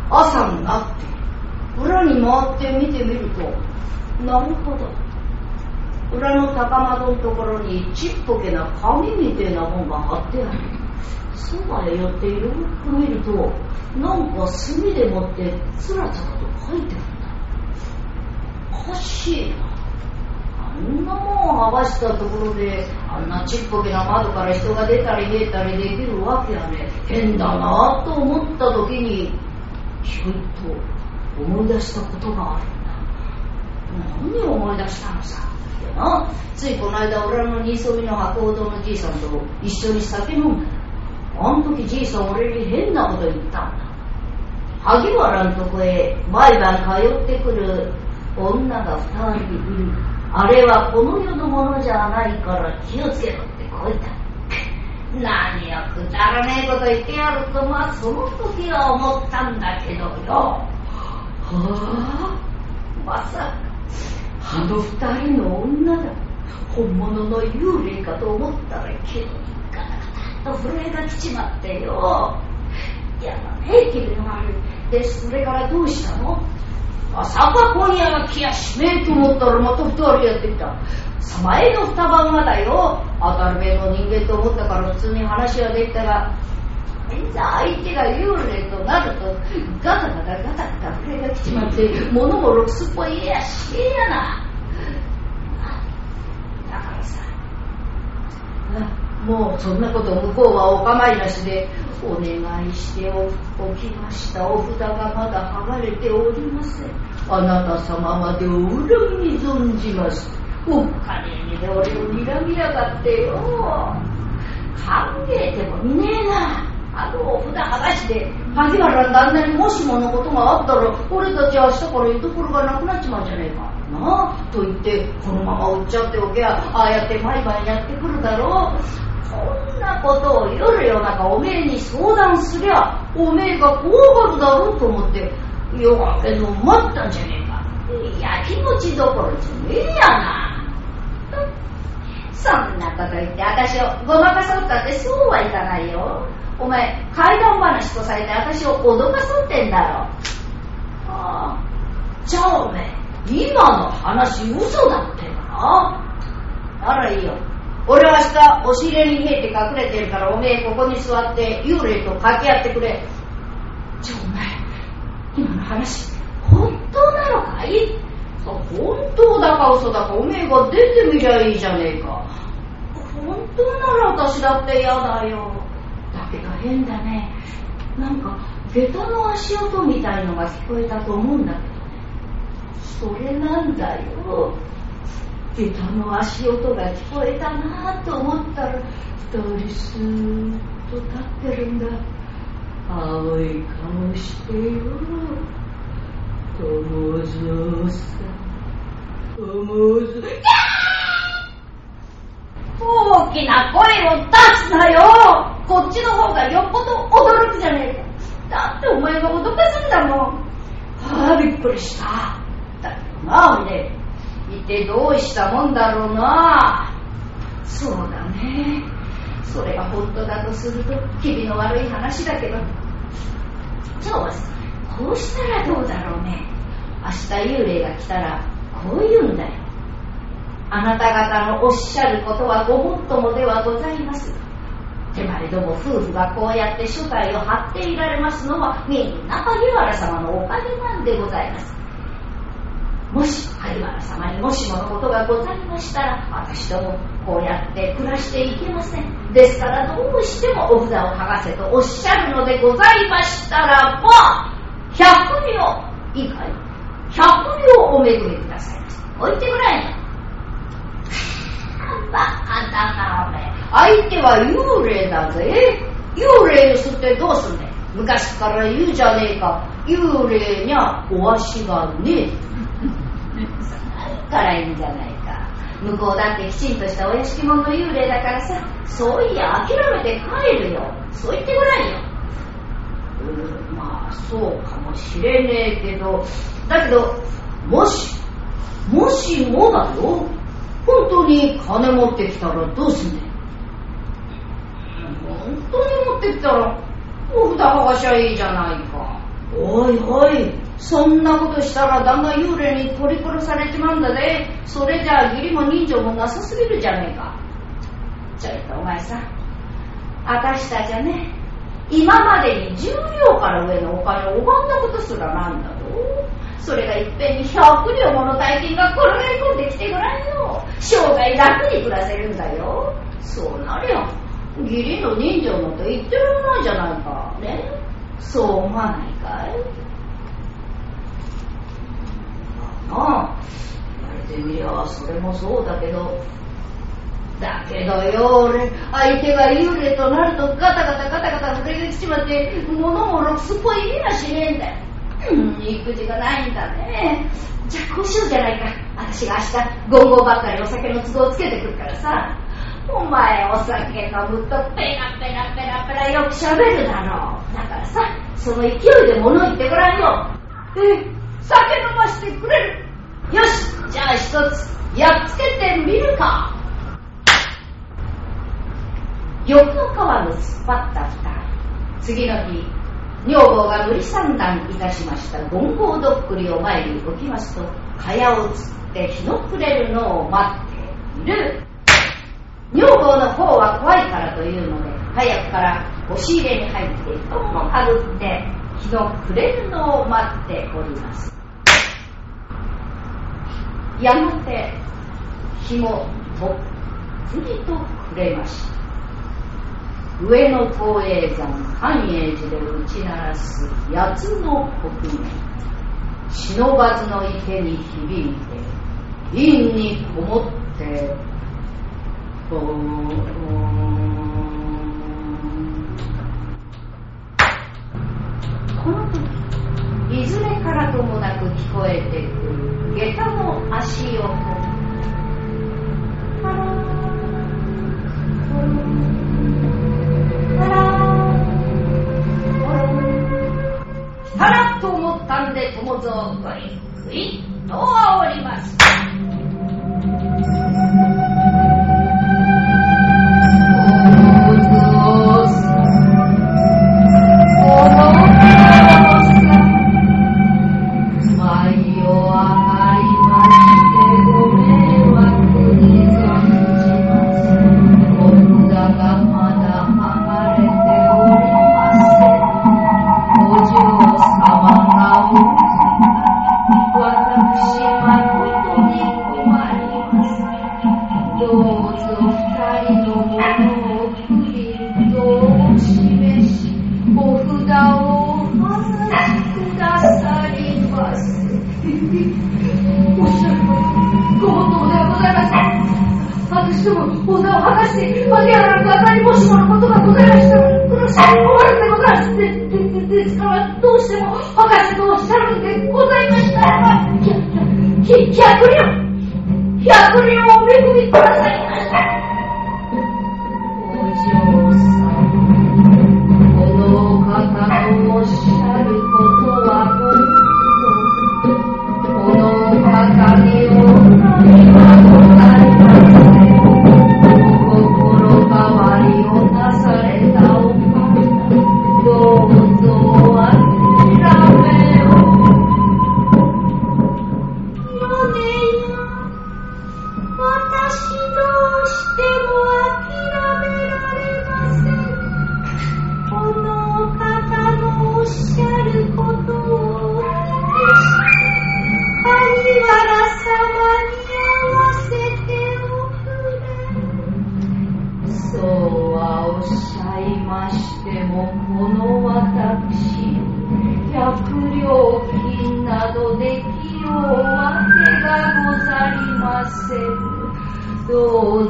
Speaker 4: 朝になって裏に回って見てみるとなるほど。裏の高窓のところにちっぽけな紙みてえなもんが貼ってある。そばへ寄ってよく見るとなんか墨でもってつらつらと書いてあるんだ。おかしいな。あんなもん剥がしたところであんなちっぽけな窓から人が出たり見えたりできるわけやね変だなと思った時にひょいと思い出したことがあるんだ何を思い出したのさ。ってなついこの間俺の新添の白鸚堂のじいさんと一緒に酒飲んだあの時じいさん俺に変なこと言ったんだ。萩原のとこへ毎晩通ってくる女が二人いる。あれはこの世のものじゃないから気をつけろってこう言った何をくだらねえこと言ってやるとまあその時は思ったんだけどよ。はあ。まさかあの二人の女だ。本物の幽霊かと思ったらけどガタガタと震えが来ちまってよ。いやだね君の悪いでそれからどうしたの？まさか今夜は気やしめえと思ったらまた二人やってきた前の二晩はだよ。当たる目の人間と思ったから普通に話はできたがいざ相手が幽霊となるとガタガタガタガタ震えが来ちまって物もろくすっぽいやしえやなだからさもうそんなこと向こうはお構いなしでお願いしておきましたお札がまだ剥がれておりませんあなた様までお恨み存じますおっかねえで俺を睨みやがってよ。考えてもみねえな。あのお札剥がして萩原の旦那にもしものことがあったら俺たち明日から居所がなくなっちまうじゃねえか。なあ？と言ってこのまま売っちゃっておけばああやって毎晩やってくるだろう。こんなことを夜夜中おめえに相談すりゃおめえが怖がるだろうと思って夜明けの待ったんじゃねえか。やきもちどころじゃねえやな。そんなこと言って私をごまかそうったってそうはいかないよ。お前怪談話とされて私を脅かそうってんだろ。ああ。じゃあおめえ今の話嘘だってな。ならいいよ。俺は明日押し入れに見えて隠れてるからおめえここに座って幽霊と掛け合ってくれ。じゃあお前今の話本当なのかい？本当だか嘘だかおめえが出てみりゃいいじゃねえか。本当なら私だって嫌だよ。だけど変だね。なんか下駄の足音みたいのが聞こえたと思うんだけどね。それなんだよ。下駄の足音が聞こえたなと思ったら二人スーッと立ってるんだ。青い顔してよ友蔵さ。ん大きな声を出すなよ。こっちの方がよっぽど驚くじゃねえか。だってお前が脅かすんだもん。ああびっくりした。だけどな俺一体どうしたもんだろうな。そうだね。それが本当だとすると気味の悪い話だけど。じゃあこうしたらどうだろうね。明日幽霊が来たらこう言うんだよ。あなた方のおっしゃることはごもっともではございます。手まれども夫婦がこうやって所帯を張っていられますのはみんな萩原様のおかげなんでございます。もし萩原様にもしものことがございましたら私どもこうやって暮らしていけません。ですからどうしてもお札を剥がせとおっしゃるのでございましたらば100両いいかい100両お恵みくださいませ。置いてぐらいなバカだなおめ相手は幽霊だぜ。幽霊すってどうすんね昔から言うじゃねえか。幽霊にゃお足がねえ。からいいんじゃないか。向こうだってきちんとしたお屋敷者の幽霊だからさそういや諦めて帰るよ。そう言ってごらんよ。うんまあそうかもしれねえけど。だけどもしもしもだよ。本当に金持ってきたらどうすんねん？本当に持ってきたらお札剥がしゃいいじゃないか。おいおいそんなことしたら旦那幽霊に取り殺されちまうんだぜ。それじゃあ義理も人情もなさすぎるじゃねえか。ちょいとお前さん私たちはね今までに10両から上のお金を拝んだことすらなんだろそれがいっぺんに100両もの大金が転がり込んできてごらんよ。生涯楽に暮らせるんだよ。そうなるよ。義理の人情のと言ってるものじゃないか。ね。そう思わないかい。ああ言われてみりゃそれもそうだけど。だけどよ俺。相手が幽霊となるとガタガタガタガタ震えてきちまって物もろくすっぽい入れやしねえんだよ。うん。育児がないんだね。じゃあこうしようじゃないか。私が明日ゴンゴばっかりお酒の都合をつけてくるからさ。お前お酒飲むとペラペラペラペラよく喋るだろう。だからさその勢いで物言ってごらんよ。え酒飲ましてくれる。よし。じゃあ一つやっつけてみるか。欲の川の突っ張った二人。次の日女房が無理算段いたしました。権号どっくりを前に置きますと蚊帳をつって日の暮れるのを待っている。女房の方は怖いからというので早くから押し入れに入って布団もかぶって日の暮れるのを待っております。やがて日もとっぷりと暮れました。上野東映山寛永寺で打ち鳴らす八つの国名忍ばずの池に響いて陰にこもってこの時いずれからともなく聞こえてくる下駄の足音。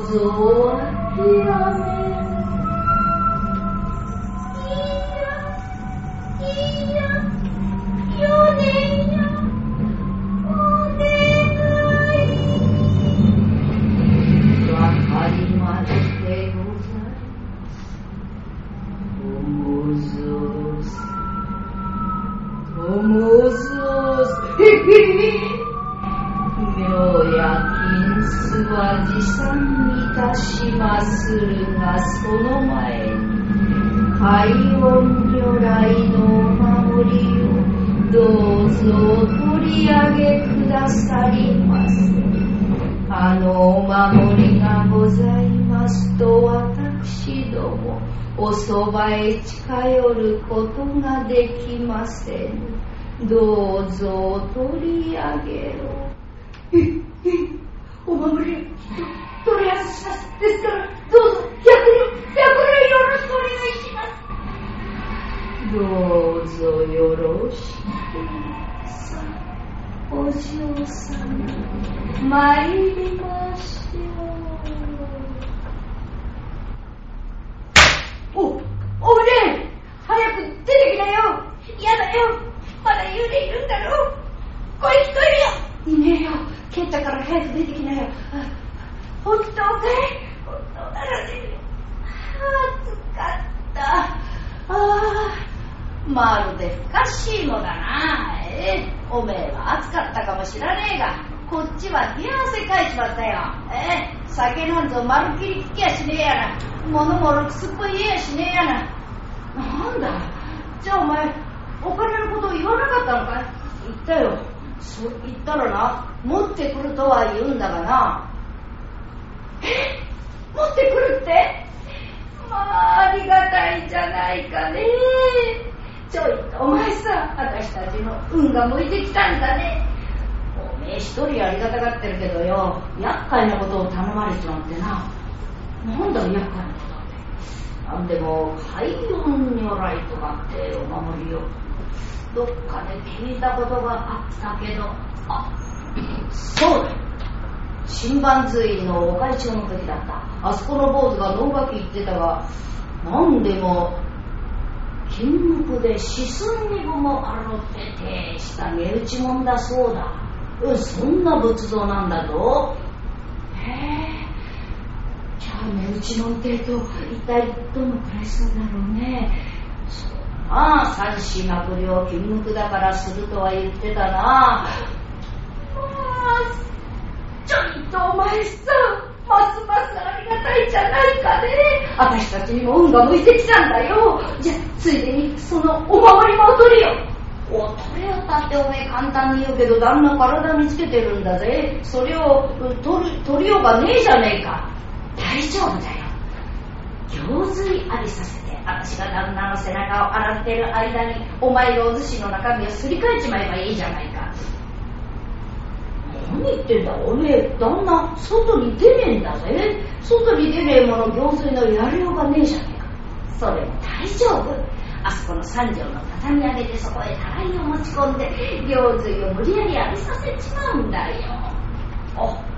Speaker 1: どう
Speaker 4: 守りがございますと私どもおそばへ近寄ることができません。どうぞお取り上げを
Speaker 1: お守りと取りますですからどうぞよろしくお願いします。
Speaker 4: どうぞよろしくさあお嬢様参りましょう
Speaker 1: お、おね早く出てきなよ。やだよ。まだ幽霊いるんだろ。声聞こえるよいねえよ。ケンタから早く出てきなよ。あ本当かい？本当なら出るよ暑かった。
Speaker 4: ああまるで不可思議もだな。ええおめえは暑かったかもしらねえがこっちは冷や汗かいちまったよ。ええ。酒なんぞまるっきり聞きやしねえやな。物もろくすっぽい言えやしねえやな。なんだ？じゃあお前お金のことを言わなかったのかい？言ったよ。そう言ったらな持ってくるとは言うんだがな。
Speaker 1: え？持ってくるって？まあありがたいじゃないかね。ちょいお前さ私たちの運が向いてきたんだね。
Speaker 4: 一人ありがたがってるけどよ厄介なことを頼まれちまってな。なんだ厄介なことって。なんでも海運如来とかってお守りよどっかで聞いたことがあったけど。あそうだ新番髄のお会長の時だった。あそこの坊主が能書き言ってたがなんでも金木で四寸二分もあろっててした値打ちもんだそうだ。うんそんな仏像なんだとへえ。じゃあ値打ちもんってえと一体どのくらいするんだろうね。そうだな三子幕僚金木だからするとは言ってたな。
Speaker 1: まあちょいとお前さますますありがたいじゃないかね。私たちにも運が向いてきたんだよ。じゃあついでにそのお守りもお取りよ
Speaker 4: お取れよったっておめえ簡単に言うけど旦那体につけてるんだぜ。それを取る取りようがねえじゃねえか。大丈夫だよ。行水浴びさせて私が旦那の背中を洗ってる間にお前がお寿司の中身をすり替えちまえばいいじゃないか。何言ってんだおめえ旦那外に出ねえんだぜ。外に出ねえもの行水のやりようがねえじゃねえか。それも大丈夫。あそこの三畳の畳上げでそこへたらいを持ち込んで行水を無理やり浴びさせちまうんだよ。お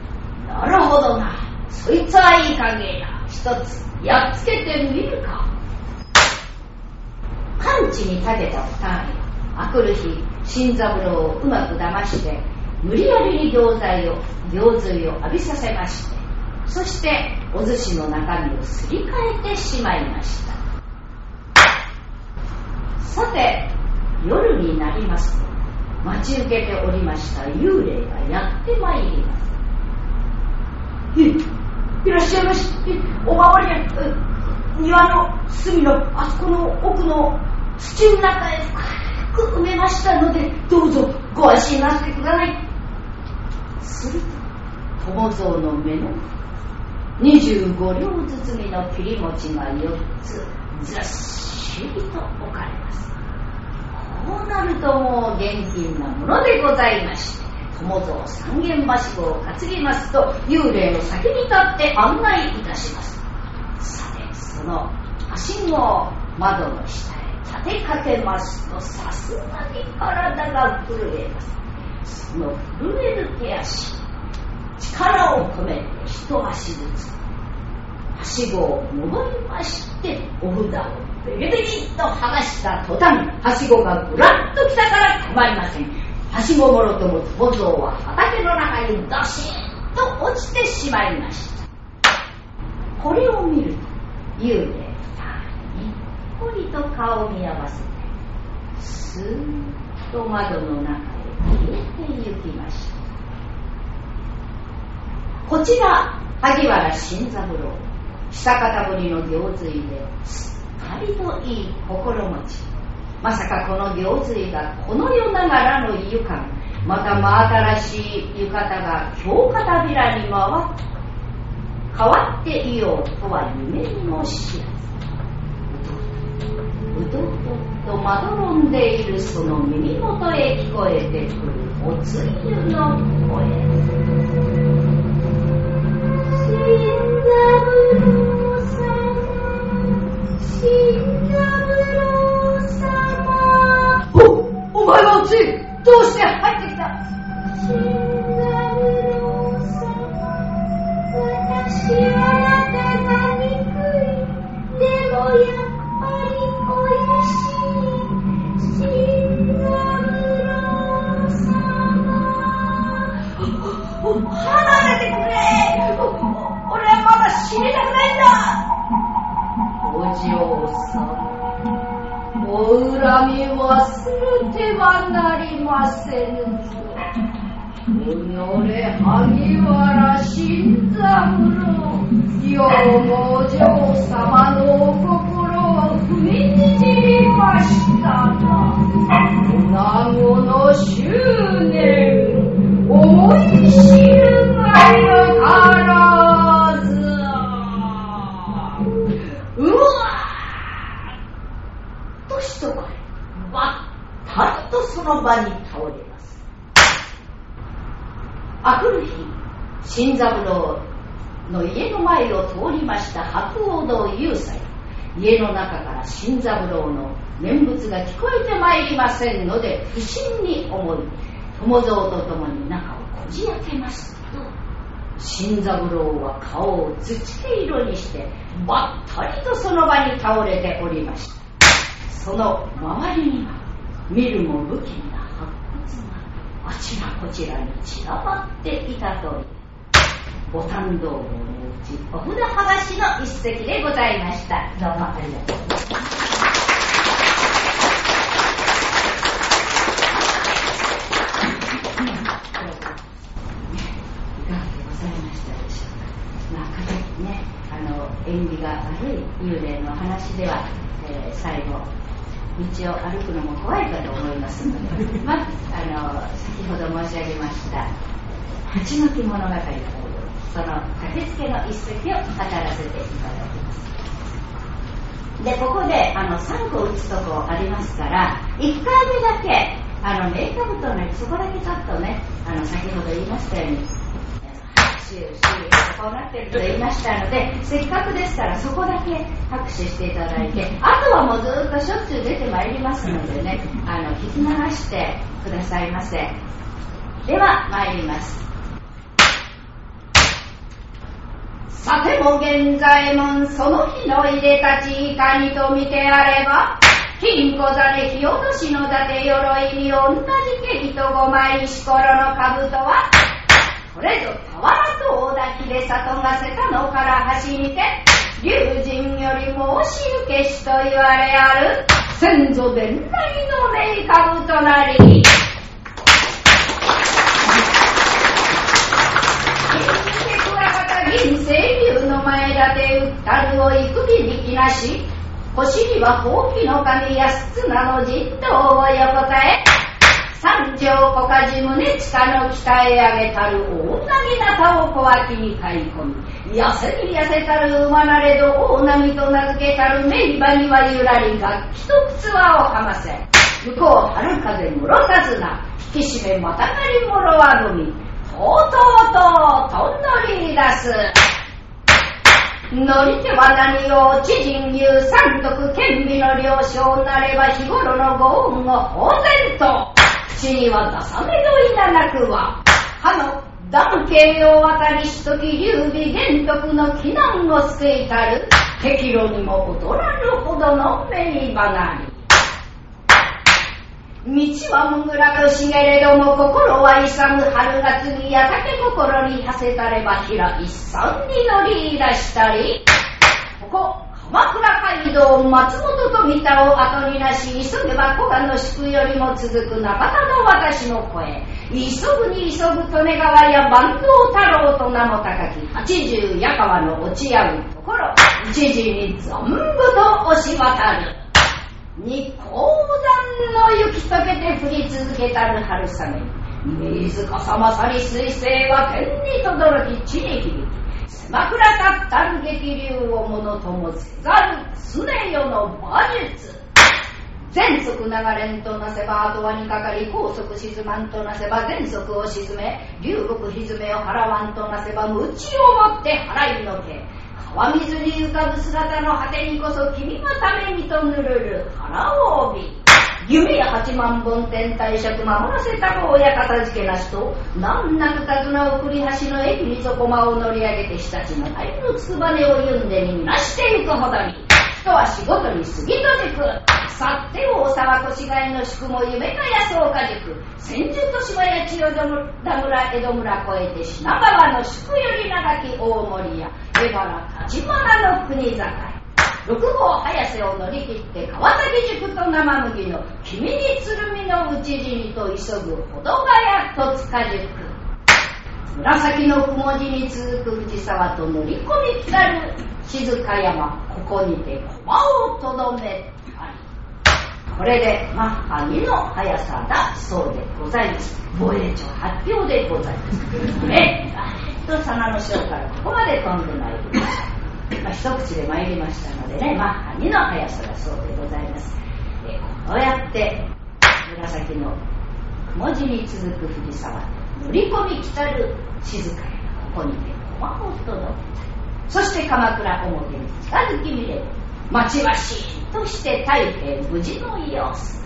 Speaker 4: なるほどな。そいつはいい加減や。一つやっつけてみるか。完治に立てた二人。あくる日新三郎をうまく騙して無理やりに行剤を行水を浴びさせましてそしてお寿司の中身をすり替えてしまいました。さて夜になりますと待ち受けておりました幽霊がやってまいります。いらっしゃいましお守りや庭の隅のあそこの奥の土の中へ深く埋めましたのでどうぞご安心なさってください。すると友蔵の目の25両包みの切り餅が4つずっしりと置かれます。こうなるともう現金なものでございまして友蔵三軒はしごを担ぎますと幽霊の先に立って案内いたします。さてそのはしを窓の下へ立てかけますとさすがに体が震えます。その震える手足力を込めて一足ずつはしごを登りましてお札をベリベリっと剥がした途端はしごがぐらっと来たからたまりません。はしごもろとも友蔵は畑の中にドシッと落ちてしまいました。これを見ると幽霊二人にっこりと顔を見合わせてスーッと窓の中へ消えてゆきました。こちら萩原新三郎久方ぶりの行水ですっりといい心持ちまさかこの行水がこの世ながらの湯感また真新しい浴衣が京片びらに回って変わっていようとは夢にも知らずうとうととまどろんでいるその耳元へ聞こえてくるおつゆの声お、お前はおつゆ、どうして入ってきた？私はあなたが憎い。でもやっぱりおいしい。新三郎様。離れてくれ俺はまだ死にたくないんだお嬢様。お恨み忘れてはなりませぬぞ。己萩原新三郎よもお嬢様のお心を踏みにじりましたが女子の執念思い知るがよからとその場に倒れます。あくる日新三郎の家の前を通りました白鸚堂雄斎家の中から新三郎の念仏が聞こえてまいりませんので不審に思い友蔵と共に中をこじ開けますと新三郎は顔を土毛色にしてばったりとその場に倒れておりました。その周りには見るも不気味な白骨があちらこちらに散らばっていたという五反道のうちお札剥がしの一席でございました。どうもありがとうございます。いかがでございましたでしょうか。まあかなりねあの縁起が悪い幽霊の話では、えー最後道を歩くのも怖いかと思いますので、まあ、あの先ほど申し上げました「鉢巻き物語」というその駆けつけの一席を語らせていただきます。でここであの3個打つとこありますから1回目だけあのメイクアップとねそこだけちょっとねあの先ほど言いましたように手し、こうなってると言いましたので、せっかくですからそこだけ拍手していただいて、あとはもうずっとしょっちゅう出てまいりますのでね、あの、聞き流してくださいませ。では、参ります。さても現在もその日のいでたちいかにと見てあれば、金庫ざ火落としの伊達鎧に同じ毛糸五枚石ころの兜は、これぞ俵と大滝で里がせたのから端にて、龍神より申し受けしと言われある、先祖伝来の名株となり、銀清流の前立てうったるを幾び引きなし、腰にはほうきの神安綱の人道を横たえ、三条小梶胸地下の鍛え上げたる大なぎなたを小脇に買い込み、痩せに痩せたる馬なれど大波と名付けたる名馬にはゆらり楽器と靴輪をかませ、向こう春風もろさずな、引き締めまたがりもろあぐみ、とうとうととんのり出す。乗り手は何を知人言う三徳顕微の了承なれば日頃のご恩を当然と口には出さめどいななくは歯の断形を渡りしとき劉備玄徳の避難を救いたる。適路にも劣らぬほどの名離り道はもぐらとしげれども心は勇む春夏にやたけ心に馳せたれば平一山に乗りいらしたり。ここ鎌倉街道松本と三田を後になし急げば古賀の宿よりも続く中田の私の声。急ぐに急ぐ利根川や坂東太郎と名も高き八十矢川の落ち合うところ。一時に存分と押し渡る。に高山の雪解けて降り続けたる春雨。水かさまさり水星は天にとどろき地に響き狭くらかったる激流をものともせざる常世の馬術。全速流れんとなせば後輪にかかり高速沈まんとなせば全速を沈め流木ひずめを払わんとなせば鞭をもって払いのけ。川水に浮かぶ姿の果てにこそ君のためにとぬるる腹を帯。夢や八万本天体尺守らせた方や片付けなしと難なく手綱を繰り橋の駅にそこまを乗り上げて日立の大のつくばねをゆんでになしていくほどに。人は仕事に過ぎとじく去って大沢越谷の宿も夢かやそうか塾。千住と島や千代田村江戸村越えて品川の宿より長き大森や江原立花の国境。六号早瀬を乗り切って川崎塾と生麦の君に鶴見の討ち死にと急ぐほどがや戸塚塾。紫の雲地に続く藤沢と乗り込み来たる静山ここにて駒をとどめたりこれでマッハ2の速さだそうでございます。防衛庁発表でございます。えっと佐野の章からここまで飛んでまいりました。まあ、一口で参りましたのでね、マッハ2の速さだそうでございます。えこうやって紫の雲地に続く藤沢乗り込み来たる静かやここにて駒を届けたそして鎌倉表に近づき見れる町はしーとして太平無事の様子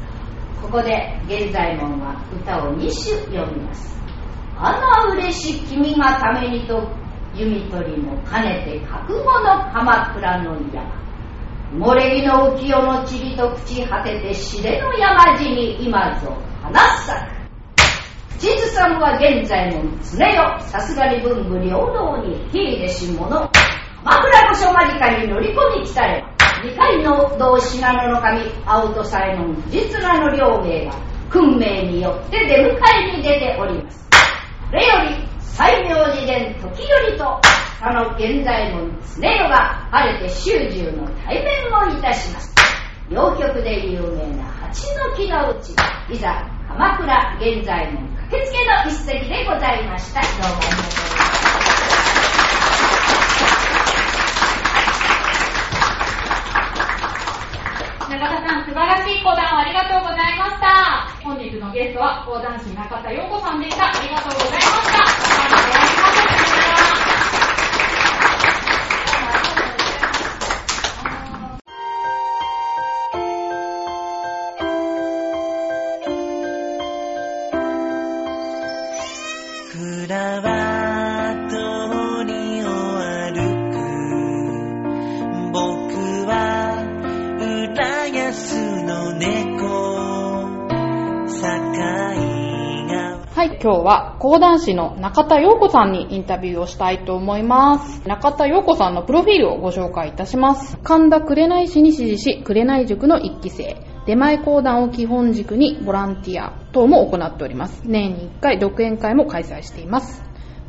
Speaker 4: ここで現在門は歌を2首読みます「あら嬉し君がためにと弓取りも兼ねて覚悟の鎌倉の山漏れ木の浮世の塵と朽ち果てて知れの山地に今ぞ花咲く口ずさむは現在の常よさすがに文武両道に秀でし者。鎌倉御所間近に乗り込み来たれば二階の同信濃の神青戸左衛門藤綱の両名が訓命によって出迎えに出ておりますこれより西明寺殿時よりと他の現在門常世が晴れて修十の対面をいたします。両局で有名な八の木のうちいざ鎌倉現在門駆けつけの一席でございました。どうもありがとうござい
Speaker 1: ました中田さん、素晴らしい講談をありがとうございました。本日のゲストは講談師中田陽子さんでした。ありがとうございました。
Speaker 7: は講談師の中田陽子さんにインタビューをしたいと思います。中田陽子さんのプロフィールをご紹介いたします。神田紅師に師事し、紅塾の一期生。出前講談を基本軸にボランティア等も行っております。年に1回独演会も開催しています。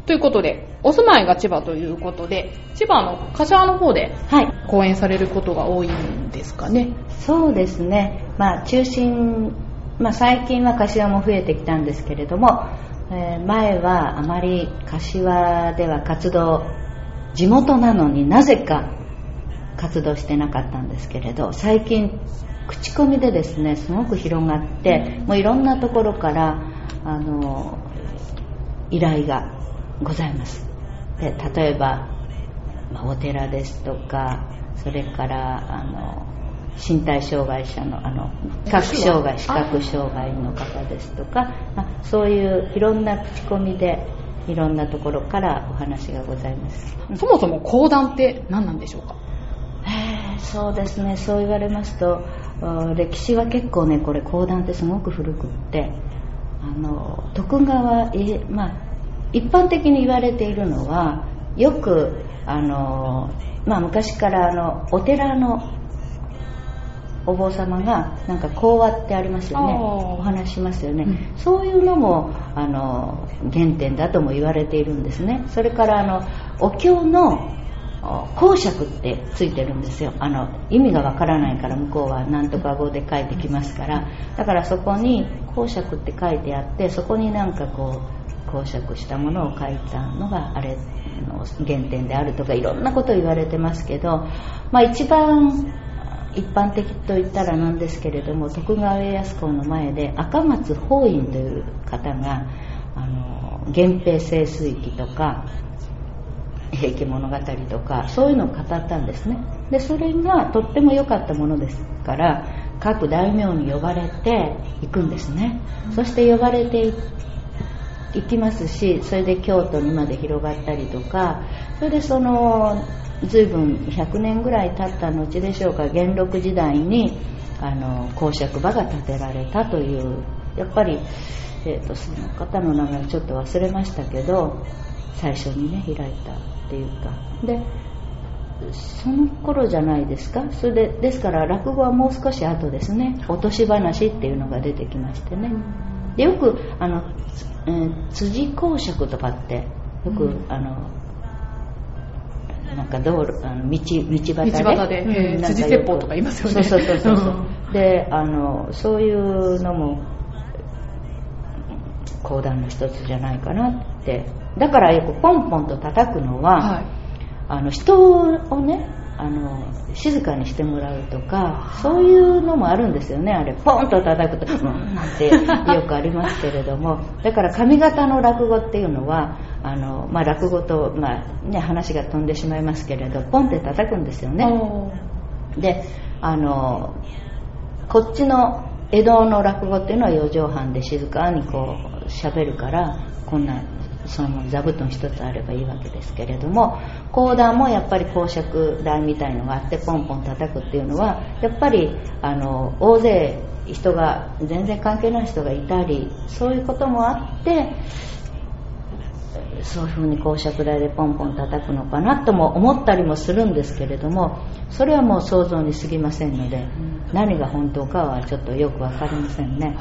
Speaker 7: ということで、お住まいが千葉ということで、千葉の柏の方で
Speaker 3: はい。
Speaker 7: 講演されることが多いんですかね。
Speaker 3: そうですね。まあ、中心、まあ、最近は柏も増えてきたんですけれども、えー前はあまり柏では活動、地元なのになぜか活動してなかったんですけれど、最近、口コミでですね、すごく広がって、もういろんなところから、あの、依頼がございます。で例えば、まあお寺ですとか、それから、あの、身体障害者の、あの、視覚障害、視覚障害の方ですとか、まあそういういろんな口コミで、いろんなところからお話がございます。
Speaker 7: そもそも講談って何なんでしょうか？
Speaker 3: えーそうですね。そう言われますとあ歴史は結構ねこれ講談ってすごく古くってあの徳川えまあ一般的に言われているのはよくあの、まあ、昔からあのお寺のお坊様がなんか講話ってありますよね。お話ししますよね、
Speaker 7: うん。
Speaker 3: そういうのもあの原点だとも言われているんですね。それからあのお経のお公爵ってついてるんですよ。あの意味がわからないから向こうは何とか語で書いてきますから。だからそこに公爵って書いてあってそこになんかこう公爵したものを書いたのがあれの原点であるとかいろんなこと言われてますけど、まあ、一番一般的と言ったらなんですけれども徳川家康公の前で赤松法院という方があの源平盛衰記とか平家物語とかそういうのを語ったんですね。でそれがとっても良かったものですから各大名に呼ばれていくんですね、そして呼ばれてい行きますしそれで京都にまで広がったりとかそれでその随分100年ぐらい経った後でしょうか元禄時代にあの公爵場が建てられたというやっぱり、えー、とその方の名前をちょっと忘れましたけど最初にね開いたっていうか。でその頃じゃないですか。それでですから落語はもう少し後ですね。落とし話っていうのが出てきましてね。でよくあの、えー辻公爵とかってよく、あのなんか道路あの道道端で。
Speaker 7: 道端で。えー
Speaker 3: うん。
Speaker 7: 辻説法とか言いますよね。
Speaker 3: そうそうそうそう。
Speaker 7: うん。
Speaker 3: であのそういうのも講談の一つじゃないかなって。だからよくポンポンと叩くのは、
Speaker 7: はい。
Speaker 3: あの人をねあの静かにしてもらうとかそういうのもあるんですよね。あれポンと叩くと「うん」なんてよくありますけれども。だから上方の落語っていうのはあの、まあ、落語と、まあね、話が飛んでしまいますけれどポンって叩くんですよね。であのこっちの江戸の落語っていうのは四畳半で静かにこう喋るからこんなその座布団一つあればいいわけですけれども講談もやっぱり公爵台みたいのがあってポンポン叩くっていうのはやっぱりあの大勢人が全然関係ない人がいたりそういうこともあってそういうふうに公爵台でポンポン叩くのかなとも思ったりもするんですけれどもそれはもう想像に過ぎませんので何が本当かはちょっとよくわかりませんね、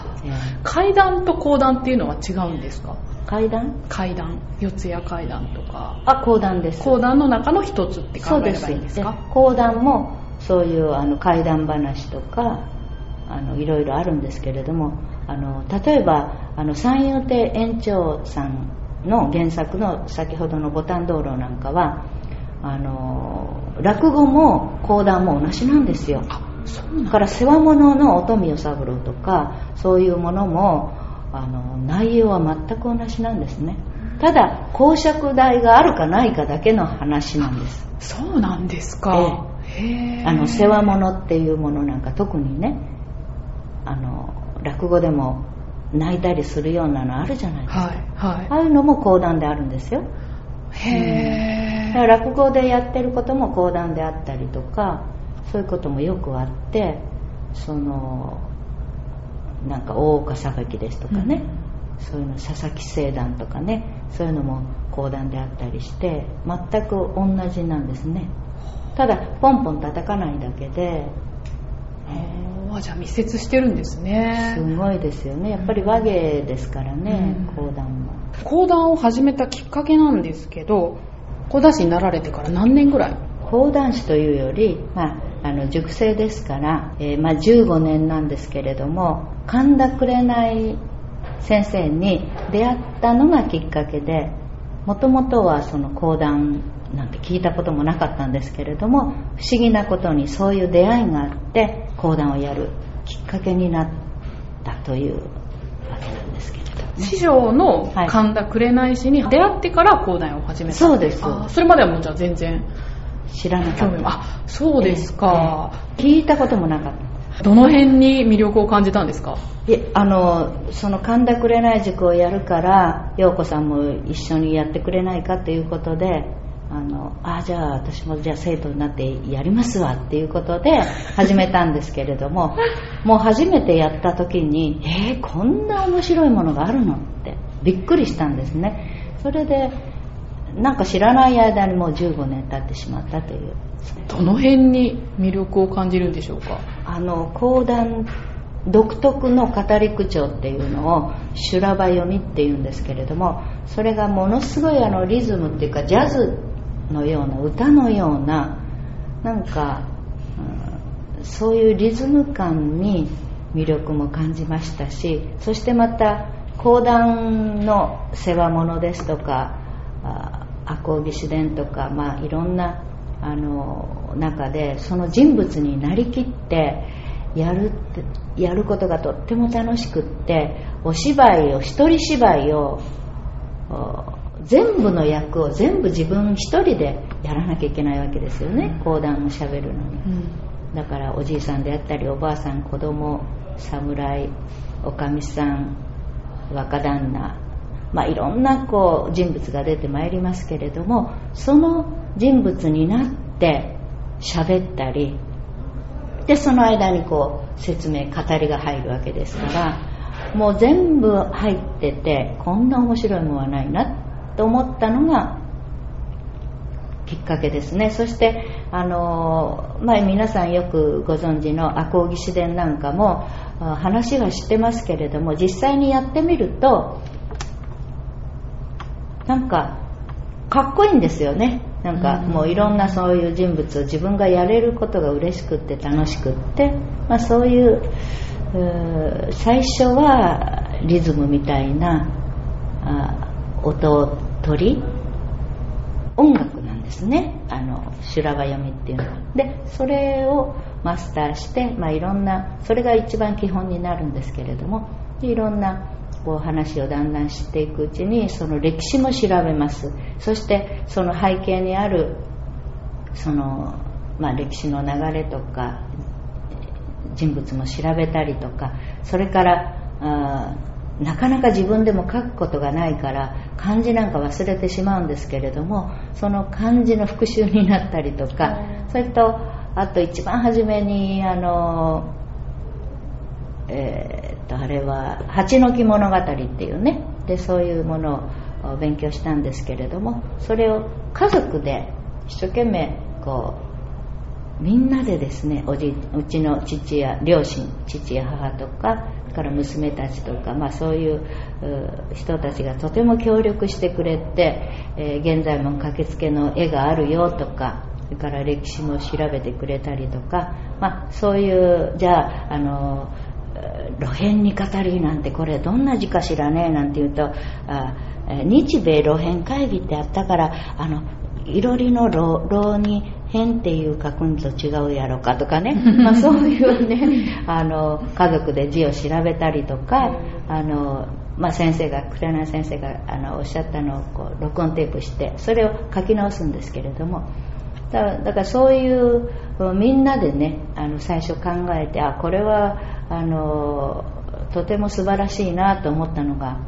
Speaker 7: 階段と講談っていうのは違うんですか？
Speaker 3: 階段？
Speaker 7: 階段、四谷階段とか。
Speaker 3: あ講談です。
Speaker 7: 講談の中の一つって考えれ
Speaker 3: そうです
Speaker 7: ばいいんですか？
Speaker 3: で講談もそういうあの怪談話とかあのいろいろあるんですけれどもあの例えばあの三遊亭園長さんの原作の先ほどの「牡丹道路」なんかはあの落語も講談も同じなんですよ。だ。から世話物の乙女与三郎とかそういうものもあの内容は全く同じなんですね。ただ公爵代があるかないかだけの話なんです。
Speaker 7: そうなんですか。へー
Speaker 3: あの世話物っていうものなんか特にねあの落語でも泣いたりするようなのあるじゃないですか、
Speaker 7: はい。はい。
Speaker 3: ああいうのも講談であるんですよ。
Speaker 7: へ
Speaker 3: だから落語でやってることも講談であったりとかそういうこともよくあってそのなんか大岡榊ですとかね、そういうの佐々木聖団とかねそういうのも講談であったりして全く同じなんですね。ただポンポン叩かないだけで
Speaker 7: ー。あじゃあ密接してるんですね。
Speaker 3: す。ごいですよね。やっぱり和芸ですからね
Speaker 7: うん。
Speaker 3: 講談も。
Speaker 7: 講談を始めたきっかけなんですけど、講談師になられてから何年ぐらい？
Speaker 3: 講談師というより、まあ、あの塾生ですから、えーまあ、15年なんですけれども神田紅先生に出会ったのがきっかけでもともとはその講談なんて聞いたこともなかったんですけれども不思議なことにそういう出会いがあって講談をやるきっかけになったというわけなんですけれど
Speaker 7: 師匠の
Speaker 3: はい。
Speaker 7: 神田紅師に出会ってから講談を始めた
Speaker 3: そうです
Speaker 7: それまではもうじゃあ全然
Speaker 3: 知らなかった。
Speaker 7: あそうですか、
Speaker 3: 聞いたこともなかった。
Speaker 7: どの辺に魅力を感じたんですか？
Speaker 3: いえあのその神田紅塾をやるから陽子さんも一緒にやってくれないかということであのあじゃあ私もじゃあ生徒になってやりますわっていうことで始めたんですけれども もう初めてやった時にえー、こんな面白いものがあるのってびっくりしたんですね。それでなんか知らない間にもう15年経ってしまったという。
Speaker 7: どの辺に魅力を感じるんでしょうか？
Speaker 3: あの講談独特の語り口調っていうのを修羅場読みっていうんですけれどもそれがものすごいあのリズムっていうかジャズのような歌のようななんか、うんそういうリズム感に魅力も感じましたしそしてまた講談の世話物ですとかあ赤穂義士伝とか、まあ、いろんなあの中でその人物になりきってやるやることがとっても楽しくってお芝居を一人芝居をお全部の役を全部自分一人でやらなきゃいけないわけですよね。講談をしゃべるのに。だからおじいさんであったりおばあさん子供侍おかみさん若旦那まあいろんなこう人物が出てまいりますけれどもその人物になって喋ったりでその間にこう説明語りが入るわけですからもう全部入っててこんな面白いものはないなと思ったのがきっかけですね。そしてあの、まあ、皆さんよくご存知の赤穂義士伝なんかも話は知ってますけれども実際にやってみるとなんかかっこいいんですよね。なんかもういろんなそういう人物を自分がやれることが嬉しくって楽しくって、まあ、そういう最初はリズムみたいなあ音を取り音楽なんですね。あの修羅場読みっていうのは。でそれをマスターして、まあ、いろんなそれが一番基本になるんですけれどもでいろんなこう話をだんだん知っていくうちにその歴史も調べます。そしてその背景にあるその、まあ、歴史の流れとか人物も調べたりとかそれからなかなか自分でも書くことがないから漢字なんか忘れてしまうんですけれどもその漢字の復習になったりとかそれとあと一番初めにあのえーとあれは「八の木物語」っていうね。でそういうものを勉強したんですけれどもそれを家族で一生懸命こうみんなでですねおじうちの父や両親父や母とかそれから娘たちとか、まあ、そういうう人たちがとても協力してくれて、えー現在も駆けつけの絵があるよとかそれから歴史も調べてくれたりとか、まあ、そういうじゃああのえー露編に語りなんてこれどんな字かしらねなんて言うとあえー日米露編会議ってあったからあのいろりの炉炉に変っていう書くんと違うやろかとかね、まあ、そういうねあの家族で字を調べたりとかあの、まあ、先生が紅先生があのおっしゃったのをこう録音テープしてそれを書き直すんですけれどもだだからそういうみんなでねあの最初考えてあこれはあのとても素晴らしいなと思ったのが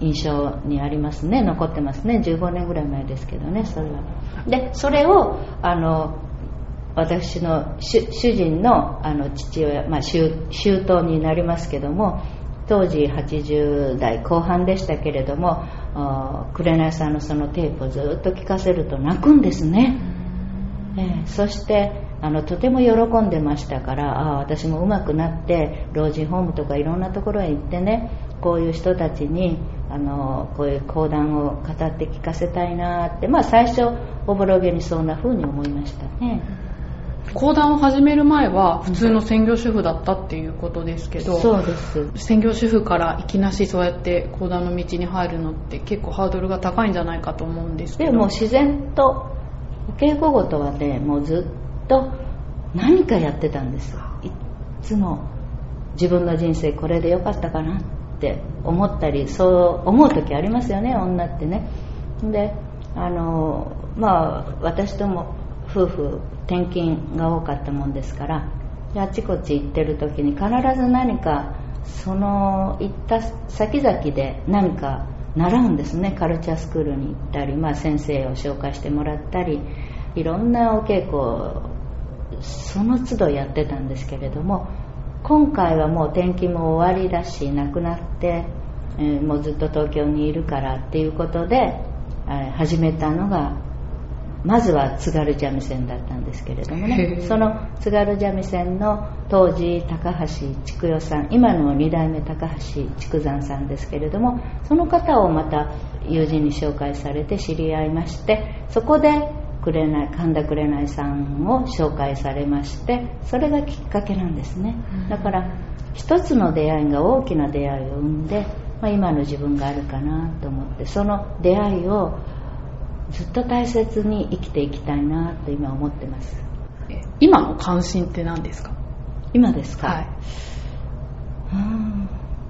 Speaker 3: 印象にありますね。残ってますね。15年ぐらい前ですけどねそれは。でそれをあの私の主人のあの父親、まあ、周到になりますけども当時80代後半でしたけれども紅さんのそのテープをずっと聞かせると泣くんですね、えー、そしてあのとても喜んでましたからああ私も上手くなって老人ホームとかいろんなところへ行ってねこういう人たちにあのこういう講談を語って聞かせたいなってまあ最初おぼろげにそんな風に思いました。ね。
Speaker 7: 講談を始める前は普通の専業主婦だったっていうことですけど、
Speaker 3: そうです。
Speaker 7: 専業主婦からいきなしそうやって講談の道に入るのって結構ハードルが高いんじゃないかと思うんですけど。
Speaker 3: でも自然とお稽古事はねもうずっと何かやってたんです。いつも自分の人生これでよかったかなって思ったりそう思う時ありますよね女ってね。であのまあ私とも夫婦転勤が多かったもんですからあちこち行ってる時に必ず何かその行った先々で何か習うんですね。カルチャースクールに行ったり、まあ、先生を紹介してもらったりいろんなお稽古をその都度やってたんですけれども今回はもう転勤も終わりだし亡くなって、えー、もうずっと東京にいるからっていうことで、えー、始めたのがまずは津軽三味線だったんですけれどもね。その津軽三味線の当時高橋筑代さん今の2代目高橋筑山さんですけれどもその方をまた友人に紹介されて知り合いましてそこで紅神田紅さんを紹介されましてそれがきっかけなんですね。だから一つの出会いが大きな出会いを生んで、まあ、今の自分があるかなと思ってその出会いをずっと大切に生きていきたいなと今思ってます。
Speaker 7: 今の関心って何ですか？
Speaker 3: 今ですか、
Speaker 7: はい、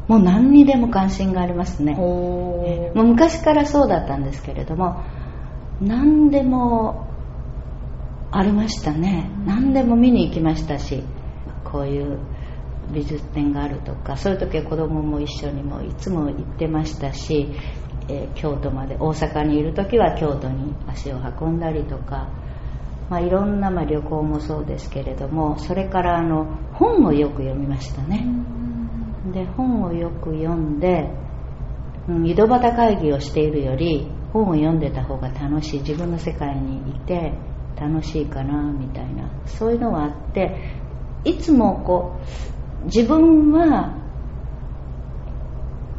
Speaker 3: もう何にでも関心がありますね。もう昔からそうだったんですけれども何でもありましたね。何でも見に行きましたしこういう美術展があるとかそういう時は子供も一緒にもいつも行ってましたしえー、京都まで大阪にいる時は京都に足を運んだりとか、まあ、いろんな、まあ、旅行もそうですけれどもそれからあの本をよく読みましたね。で本をよく読んで、うん、井戸端会議をしているより本を読んでた方が楽しい。自分の世界にいて楽しいかなみたいな。そういうのがあっていつもこう自分は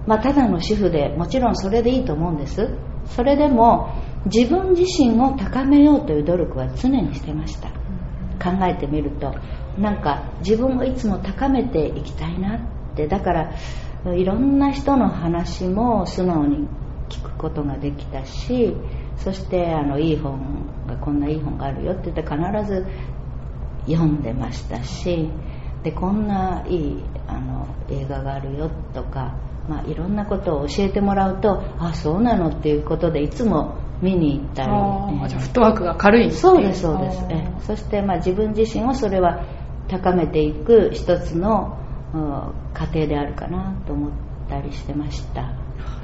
Speaker 3: まあ、ただの主婦でもちろんそれでいいと思うんです。それでも自分自身を高めようという努力は常にしてました。考えてみると。なんか自分をいつも高めていきたいなって。だからいろんな人の話も素直に聞くことができたしそしてあのいい本がこんないい本があるよって言って必ず読んでましたしでこんないいあの映画があるよとかまあ、いろんなことを教えてもらうとあそうなのっていうことでいつも見に行ったり、
Speaker 7: えじゃフットワークが軽い
Speaker 3: そうですそうです。えそしてまあ自分自身をそれは高めていく一つの過程であるかなと思ったりしてました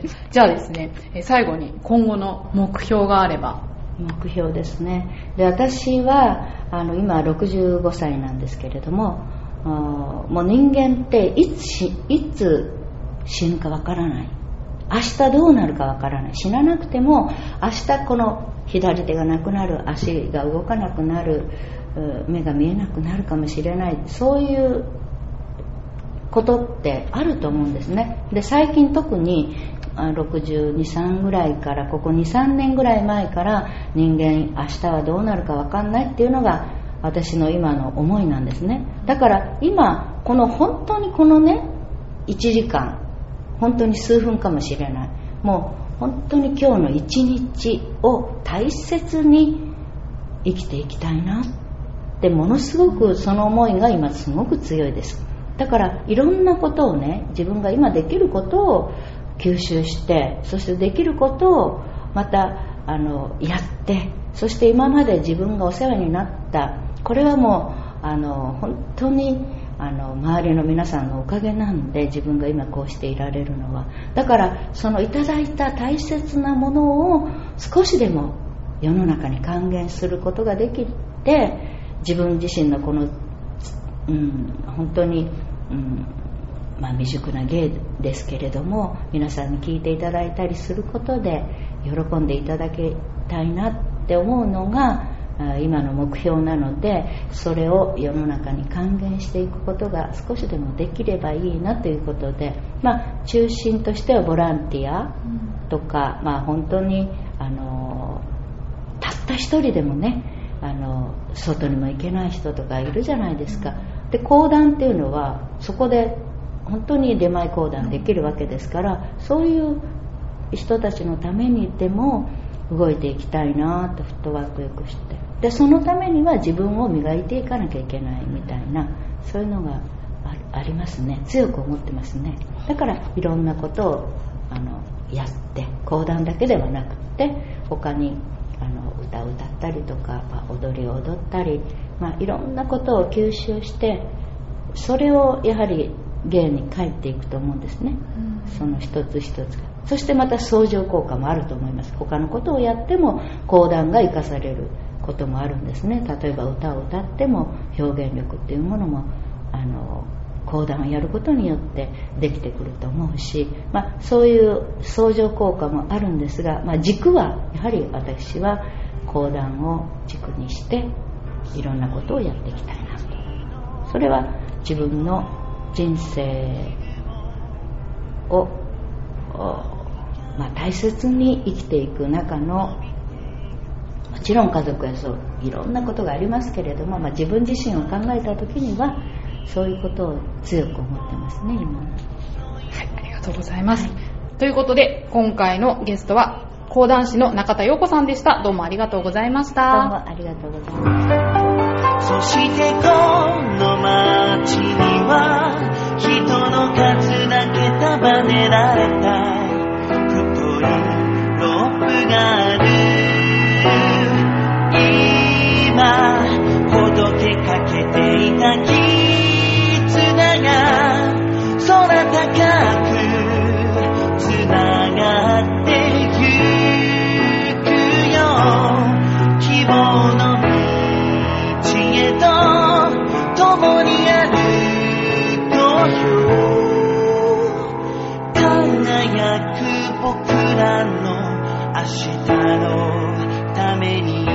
Speaker 7: じゃあですね最後に今後の目標があれば。
Speaker 3: 目標ですね。で私はあの今65歳なんですけれどももう人間っていついつ死ぬかわからない。明日どうなるかわからない。死ななくても明日この左手がなくなる足が動かなくなる目が見えなくなるかもしれない。そういうことってあると思うんですね。で最近特に623ぐらいからここ23年ぐらい前から人間明日はどうなるか分かんないっていうのが私の今の思いなんですね。だから今この本当にこのね1時間本当に数分かもしれない。もう本当に今日の一日を大切に生きていきたいなってものすごくその思いが今すごく強いです。だからいろんなことをね自分が今できることを吸収してそしてできることをまたあのやってそして今まで自分がお世話になったこれはもうあの本当にあの周りの皆さんのおかげなんで自分が今こうしていられるのは。だからそのいただいた大切なものを少しでも世の中に還元することができて自分自身のこの、うん、本当に、うん。まあ、未熟な芸ですけれども皆さんに聞いていただいたりすることで喜んでいただきたいなって思うのが今の目標なのでそれを世の中に還元していくことが少しでもできればいいなということで、まあ、中心としてはボランティアとか、まあ、本当にあのたった一人でもねあの外にも行けない人とかいるじゃないですか。で講談っていうのはそこで本当に出前講談できるわけですからそういう人たちのためにでも動いていきたいなとフットワークよくして。でそのためには自分を磨いていかなきゃいけないみたいなそういうのがありますね。強く思ってますね。だからいろんなことをあのやって講談だけではなくって他にあの歌を歌ったりとか、まあ、踊りを踊ったり、まあ、いろんなことを吸収してそれをやはり芸に帰っていくと思うんですね、うん、その一つ一つが。そしてまた相乗効果もあると思います。他のことをやっても講談が生かされることもあるんですね。例えば歌を歌っても表現力っていうものもあの講談をやることによってできてくると思うし、まあ、そういう相乗効果もあるんですが、まあ、軸はやはり私は講談を軸にしていろんなことをやっていきたいなと。それは自分の人生をまあ、大切に生きていく中のもちろん家族やそういろんなことがありますけれども、まあ、自分自身を考えた時にはそういうことを強く思ってますね今。はい
Speaker 7: ありがとうございます、はい、ということで今回のゲストは講談師の中田陽子さんでした。どうもありがとうございました。
Speaker 3: どうもありがとうございま
Speaker 8: したそしてこの街には人の数だけ束ねられた太いロープがある。今ほどけかけていた絆が空高くの明日のために